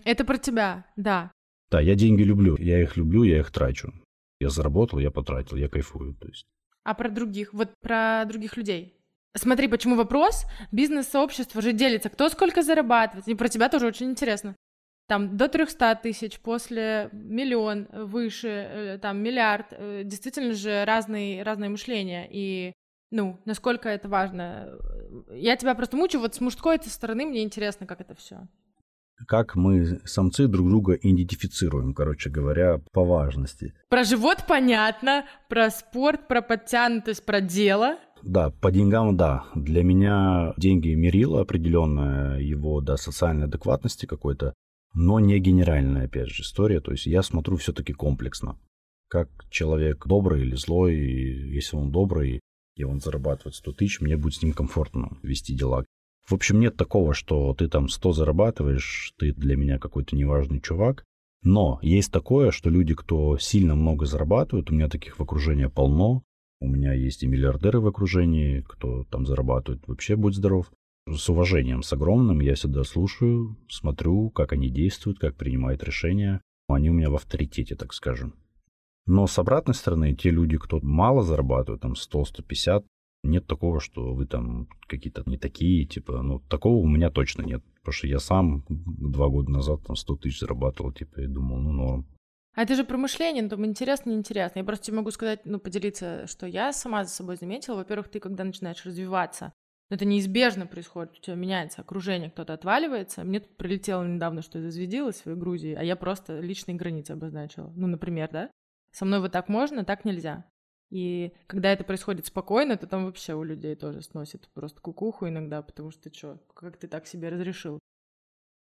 Это про тебя, да. Да, я деньги люблю, я их люблю, я их трачу. Я заработал, я потратил, я кайфую, то есть. А про других, вот про других людей. Смотри, почему вопрос? Бизнес-сообщество же делится, кто сколько зарабатывает. И про тебя тоже очень интересно. Там до 300 тысяч, после миллион, выше, э, там миллиард. Э, действительно же разные, разное мышление. И ну, насколько это важно. Я тебя просто мучаю, вот с мужской этой стороны мне интересно, как это все. Как мы, самцы, друг друга идентифицируем, короче говоря, по важности. Про живот понятно, про спорт, про подтянутость, про дело. Да, по деньгам, да. Для меня деньги мерило определенная его, да, социальной адекватности какой-то, но не генеральная, опять же, история. То есть я смотрю все-таки комплексно. Как человек добрый или злой, если он добрый, и он зарабатывает 100 тысяч, мне будет с ним комфортно вести дела. В общем, нет такого, что ты там 100 зарабатываешь, ты для меня какой-то неважный чувак. Но есть такое, что люди, кто сильно много зарабатывают, у меня таких в окружении полно, у меня есть и миллиардеры в окружении, кто там зарабатывает, вообще будь здоров. С уважением, с огромным, я всегда слушаю, смотрю, как они действуют, как принимают решения. Они у меня в авторитете, так скажем. Но с обратной стороны, те люди, кто мало зарабатывают, там 100-150, нет такого, что вы там какие-то не такие, типа, ну, такого у меня точно нет. Потому что я сам два года назад там 100 тысяч зарабатывал, типа, и думал, ну, норм. А это же про мышление, ну, там интересно, неинтересно. Я просто тебе могу сказать, ну, поделиться, что я сама за собой заметила. Во-первых, ты, когда начинаешь развиваться, это неизбежно происходит, у тебя меняется окружение, кто-то отваливается. Мне тут прилетело недавно, что я зазведилась в Грузии, а я просто личные границы обозначила. Ну, например, да? Со мной вот так можно, так нельзя. И когда это происходит спокойно, то там вообще у людей тоже сносит просто кукуху иногда, потому что что, как ты так себе разрешил?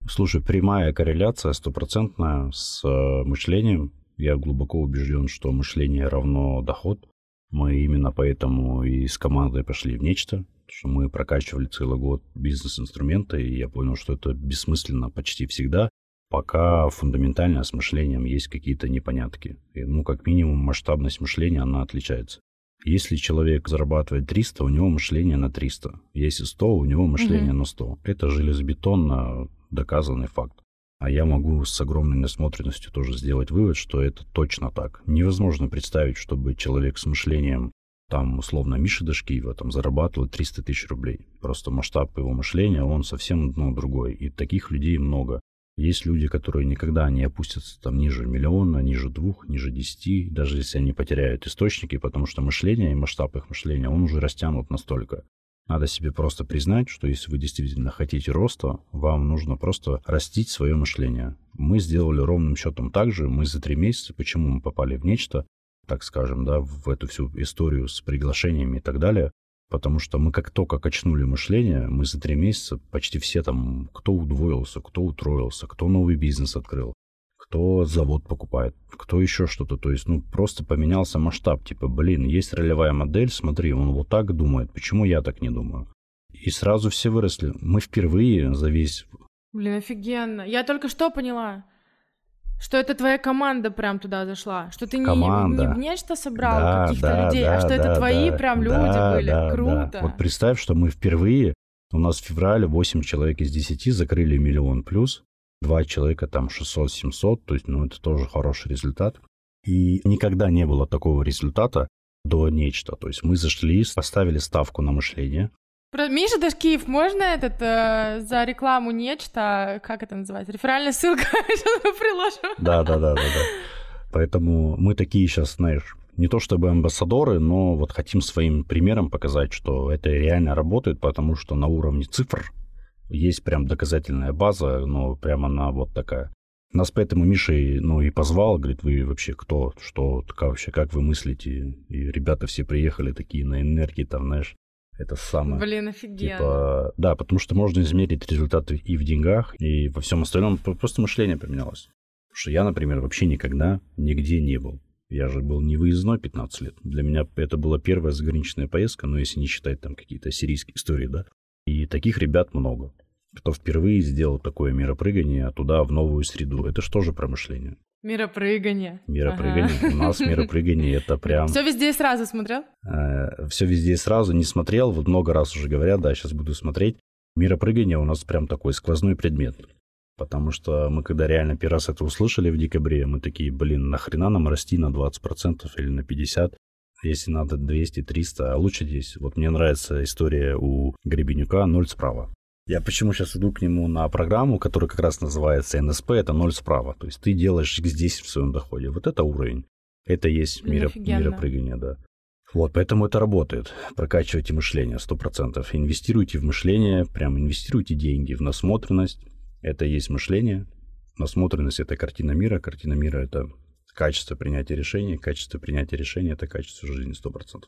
Слушай, прямая корреляция стопроцентная с э, мышлением. Я глубоко убежден, что мышление равно доход. Мы именно поэтому и с командой пошли в нечто, что мы прокачивали целый год бизнес-инструменты, и я понял, что это бессмысленно почти всегда, пока фундаментально с мышлением есть какие-то непонятки. И, ну, как минимум, масштабность мышления, она отличается. Если человек зарабатывает 300, у него мышление на 300. Если 100, у него мышление угу. на 100. Это железобетонно доказанный факт. А я могу с огромной насмотренностью тоже сделать вывод, что это точно так. Невозможно представить, чтобы человек с мышлением, там, условно, Миша Дашкиева, там, зарабатывал 300 тысяч рублей. Просто масштаб его мышления, он совсем ну, другой. И таких людей много. Есть люди, которые никогда не опустятся там ниже миллиона, ниже двух, ниже десяти, даже если они потеряют источники, потому что мышление и масштаб их мышления, он уже растянут настолько. Надо себе просто признать, что если вы действительно хотите роста, вам нужно просто растить свое мышление. Мы сделали ровным счетом так же. Мы за три месяца, почему мы попали в нечто, так скажем, да, в эту всю историю с приглашениями и так далее, потому что мы как только качнули мышление, мы за три месяца почти все там, кто удвоился, кто утроился, кто новый бизнес открыл, кто завод покупает, кто еще что-то. То есть, ну, просто поменялся масштаб. Типа, блин, есть ролевая модель, смотри, он вот так думает, почему я так не думаю? И сразу все выросли. Мы впервые за весь... Блин, офигенно. Я только что поняла, что это твоя команда прям туда зашла, что ты команда. не, не нечто собрал да, каких-то да, людей, да, а что да, это твои да, прям люди да, были. да, Круто. Да. Вот представь, что мы впервые, у нас в феврале 8 человек из 10 закрыли миллион плюс, два человека там 600-700, то есть, ну, это тоже хороший результат. И никогда не было такого результата до нечто. То есть мы зашли, поставили ставку на мышление. Миша Дашкиев, можно этот э, за рекламу нечто, как это называется, реферальная ссылка, [laughs] сейчас мы приложим. Да, да, да, да, да. Поэтому мы такие сейчас, знаешь, не то чтобы амбассадоры, но вот хотим своим примером показать, что это реально работает, потому что на уровне цифр есть прям доказательная база, но прямо она вот такая. Нас поэтому Миша ну, и позвал, говорит, вы вообще кто, что, как вообще, как вы мыслите? И ребята все приехали такие на энергии, там, знаешь, это самое. Блин, офигенно. Типа, да, потому что можно измерить результаты и в деньгах, и во всем остальном. Просто мышление поменялось. Потому что я, например, вообще никогда нигде не был. Я же был не выездной 15 лет. Для меня это была первая заграничная поездка, но если не считать там какие-то сирийские истории, да. И таких ребят много, кто впервые сделал такое миропрыгание туда, в новую среду. Это что же про мышление? Миропрыгание. Миропрыгание. Ага. У нас миропрыгание это прям... Все везде и сразу смотрел? Э, все везде и сразу не смотрел. Вот много раз уже говорят, да, сейчас буду смотреть. Миропрыгание у нас прям такой сквозной предмет. Потому что мы когда реально первый раз это услышали в декабре, мы такие, блин, нахрена нам расти на 20% или на 50%, если надо 200-300, а лучше здесь. Вот мне нравится история у Гребенюка «Ноль справа». Я почему сейчас иду к нему на программу, которая как раз называется НСП, это ноль справа. То есть ты делаешь здесь в своем доходе. Вот это уровень. Это есть мира миропрыгание, да. Вот, поэтому это работает. Прокачивайте мышление 100%. Инвестируйте в мышление, прям инвестируйте деньги в насмотренность. Это есть мышление. Насмотренность – это картина мира. Картина мира – это качество принятия решений. Качество принятия решений – это качество жизни 100%.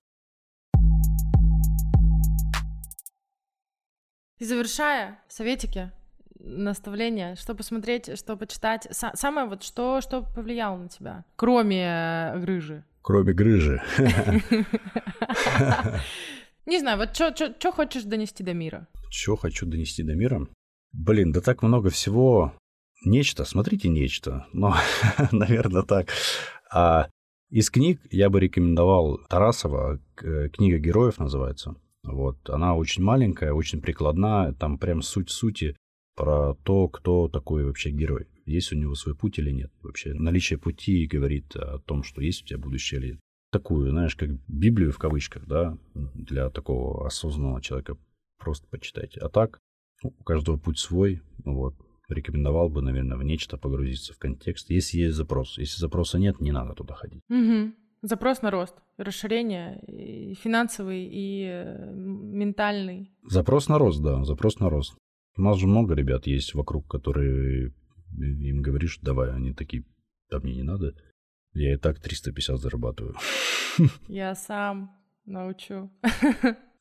И завершая, советики, наставления, что посмотреть, что почитать. Самое вот, что, что повлияло на тебя, кроме э, грыжи? Кроме грыжи. [laughs] Не знаю, вот что хочешь донести до мира? Что хочу донести до мира? Блин, да так много всего. Нечто, смотрите нечто. Ну, [laughs] наверное, так. А из книг я бы рекомендовал Тарасова, книга героев называется. Вот, она очень маленькая, очень прикладная, там прям суть сути про то, кто такой вообще герой. Есть у него свой путь или нет. Вообще наличие пути говорит о том, что есть у тебя будущее или нет. Такую, знаешь, как Библию в кавычках, да, для такого осознанного человека просто почитайте. А так, у каждого путь свой, вот, рекомендовал бы, наверное, в нечто погрузиться в контекст, если есть запрос. Если запроса нет, не надо туда ходить. Угу. Запрос на рост, расширение и финансовый, и э, ментальный. Запрос на рост, да, запрос на рост. У нас же много ребят есть вокруг, которые им говоришь, давай, они такие, да мне не надо. Я и так 350 зарабатываю. [laughs] Я сам научу.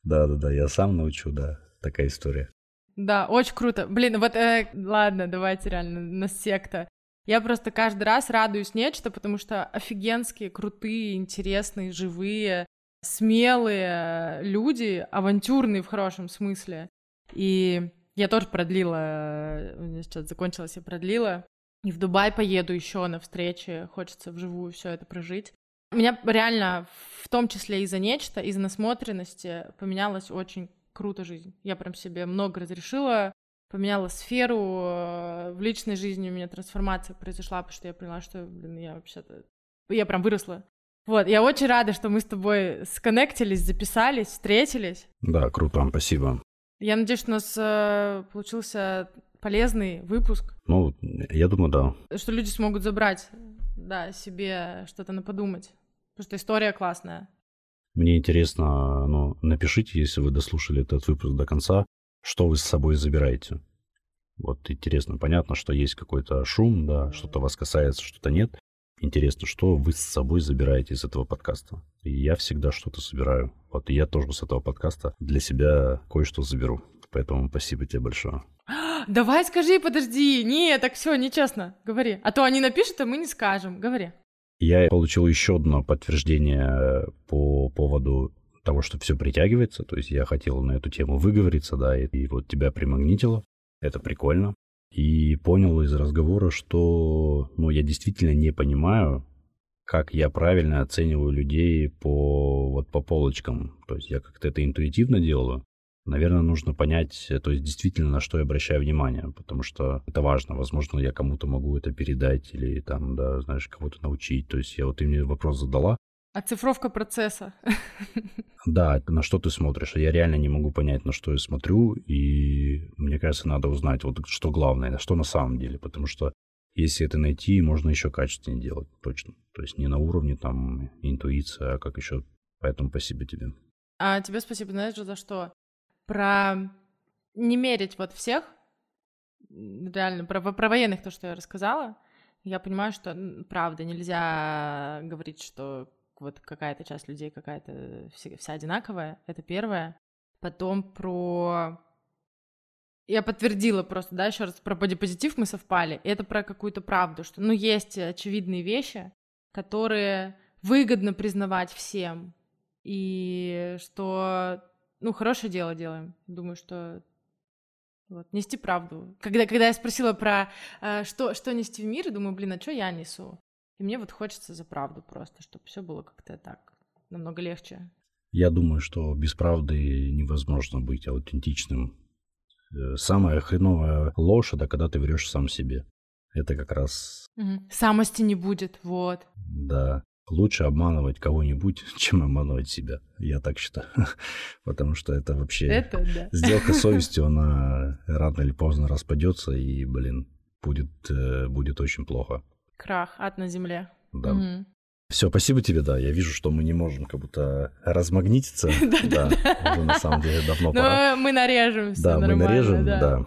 Да-да-да, я сам научу, да, такая история. Да, очень круто. Блин, вот, э, ладно, давайте реально на секта. Я просто каждый раз радуюсь нечто, потому что офигенские, крутые, интересные, живые, смелые люди, авантюрные в хорошем смысле. И я тоже продлила, у меня сейчас закончилось, я продлила. И в Дубай поеду еще на встречи, хочется вживую все это прожить. У меня реально, в том числе из-за нечто, из-за насмотренности, поменялась очень круто жизнь. Я прям себе много разрешила, поменяла сферу, э, в личной жизни у меня трансформация произошла, потому что я поняла, что, блин, я вообще-то... Я прям выросла. Вот, я очень рада, что мы с тобой сконнектились, записались, встретились. Да, круто, спасибо. Я надеюсь, что у нас э, получился полезный выпуск. Ну, я думаю, да. Что люди смогут забрать, да, себе что-то на подумать. Потому что история классная. Мне интересно, ну, напишите, если вы дослушали этот выпуск до конца, что вы с собой забираете. Вот интересно, понятно, что есть какой-то шум, да, что-то вас касается, что-то нет. Интересно, что вы с собой забираете из этого подкаста. И я всегда что-то собираю. Вот и я тоже с этого подкаста для себя кое-что заберу. Поэтому спасибо тебе большое. Давай скажи, подожди. Не, так все, нечестно. Говори. А то они напишут, а мы не скажем. Говори. Я получил еще одно подтверждение по поводу того, что все притягивается. То есть я хотел на эту тему выговориться, да, и, и вот тебя примагнитило. Это прикольно. И понял из разговора, что ну, я действительно не понимаю, как я правильно оцениваю людей по, вот, по полочкам. То есть я как-то это интуитивно делаю наверное, нужно понять, то есть действительно, на что я обращаю внимание, потому что это важно. Возможно, я кому-то могу это передать или там, да, знаешь, кого-то научить. То есть я вот ты мне вопрос задала. Оцифровка процесса. [laughs] Да, на что ты смотришь. Я реально не могу понять, на что я смотрю, и мне кажется, надо узнать, вот что главное, на что на самом деле, потому что если это найти, можно еще качественнее делать, точно. То есть не на уровне там интуиция, а как еще. Поэтому спасибо тебе. А тебе спасибо, знаешь, за что? про не мерить вот всех, реально, про, про военных то, что я рассказала, я понимаю, что, правда, нельзя говорить, что вот какая-то часть людей какая-то вся, одинаковая, это первое. Потом про... Я подтвердила просто, да, еще раз про бодипозитив мы совпали, это про какую-то правду, что, ну, есть очевидные вещи, которые выгодно признавать всем, и что ну, хорошее дело делаем. Думаю, что вот, нести правду. Когда, когда я спросила про э, что, что нести в мир, думаю, блин, а что я несу? И мне вот хочется за правду просто, чтобы все было как-то так намного легче. Я думаю, что без правды невозможно быть аутентичным. Э, самая хреновая ложь это когда ты врешь сам себе. Это как раз... Угу. Самости не будет, вот. Да лучше обманывать кого-нибудь, [laughs] чем обманывать себя. Я так считаю. [laughs] Потому что это вообще... Это да. [laughs] Сделка совестью, она рано или поздно распадется, и, блин, будет, э, будет очень плохо. Крах, ад на земле. Да. Угу. Все, спасибо тебе, да. Я вижу, что мы не можем как будто размагнититься. [laughs] Да, уже на самом деле давно пора. Мы нарежем Да, мы нарежем, да.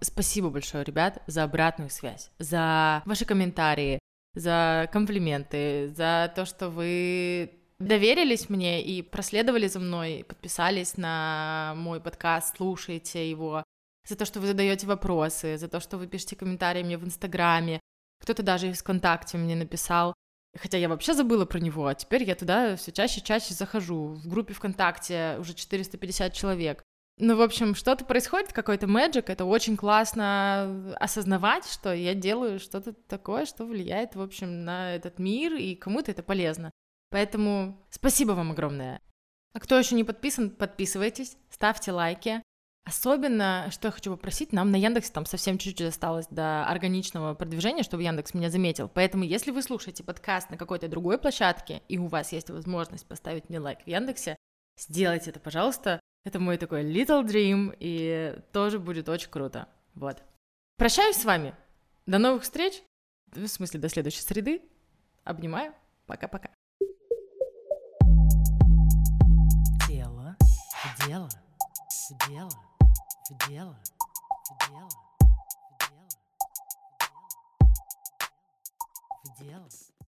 Спасибо большое, ребят, за обратную связь, за ваши комментарии, за комплименты, за то, что вы доверились мне и проследовали за мной, подписались на мой подкаст, слушаете его, за то, что вы задаете вопросы, за то, что вы пишете комментарии мне в Инстаграме. Кто-то даже из ВКонтакте мне написал, хотя я вообще забыла про него, а теперь я туда все чаще и чаще захожу. В группе ВКонтакте уже 450 человек. Ну, в общем, что-то происходит, какой-то мэджик, это очень классно осознавать, что я делаю что-то такое, что влияет, в общем, на этот мир, и кому-то это полезно. Поэтому спасибо вам огромное. А кто еще не подписан, подписывайтесь, ставьте лайки. Особенно, что я хочу попросить, нам на Яндексе там совсем чуть-чуть осталось до органичного продвижения, чтобы Яндекс меня заметил. Поэтому, если вы слушаете подкаст на какой-то другой площадке, и у вас есть возможность поставить мне лайк в Яндексе, сделайте это, пожалуйста. Это мой такой little dream, и тоже будет очень круто. Вот. Прощаюсь с вами. До новых встреч. В смысле, до следующей среды. Обнимаю. Пока-пока. Дело, дело, дело, в дело, в дело, в дело, в дело, в дело.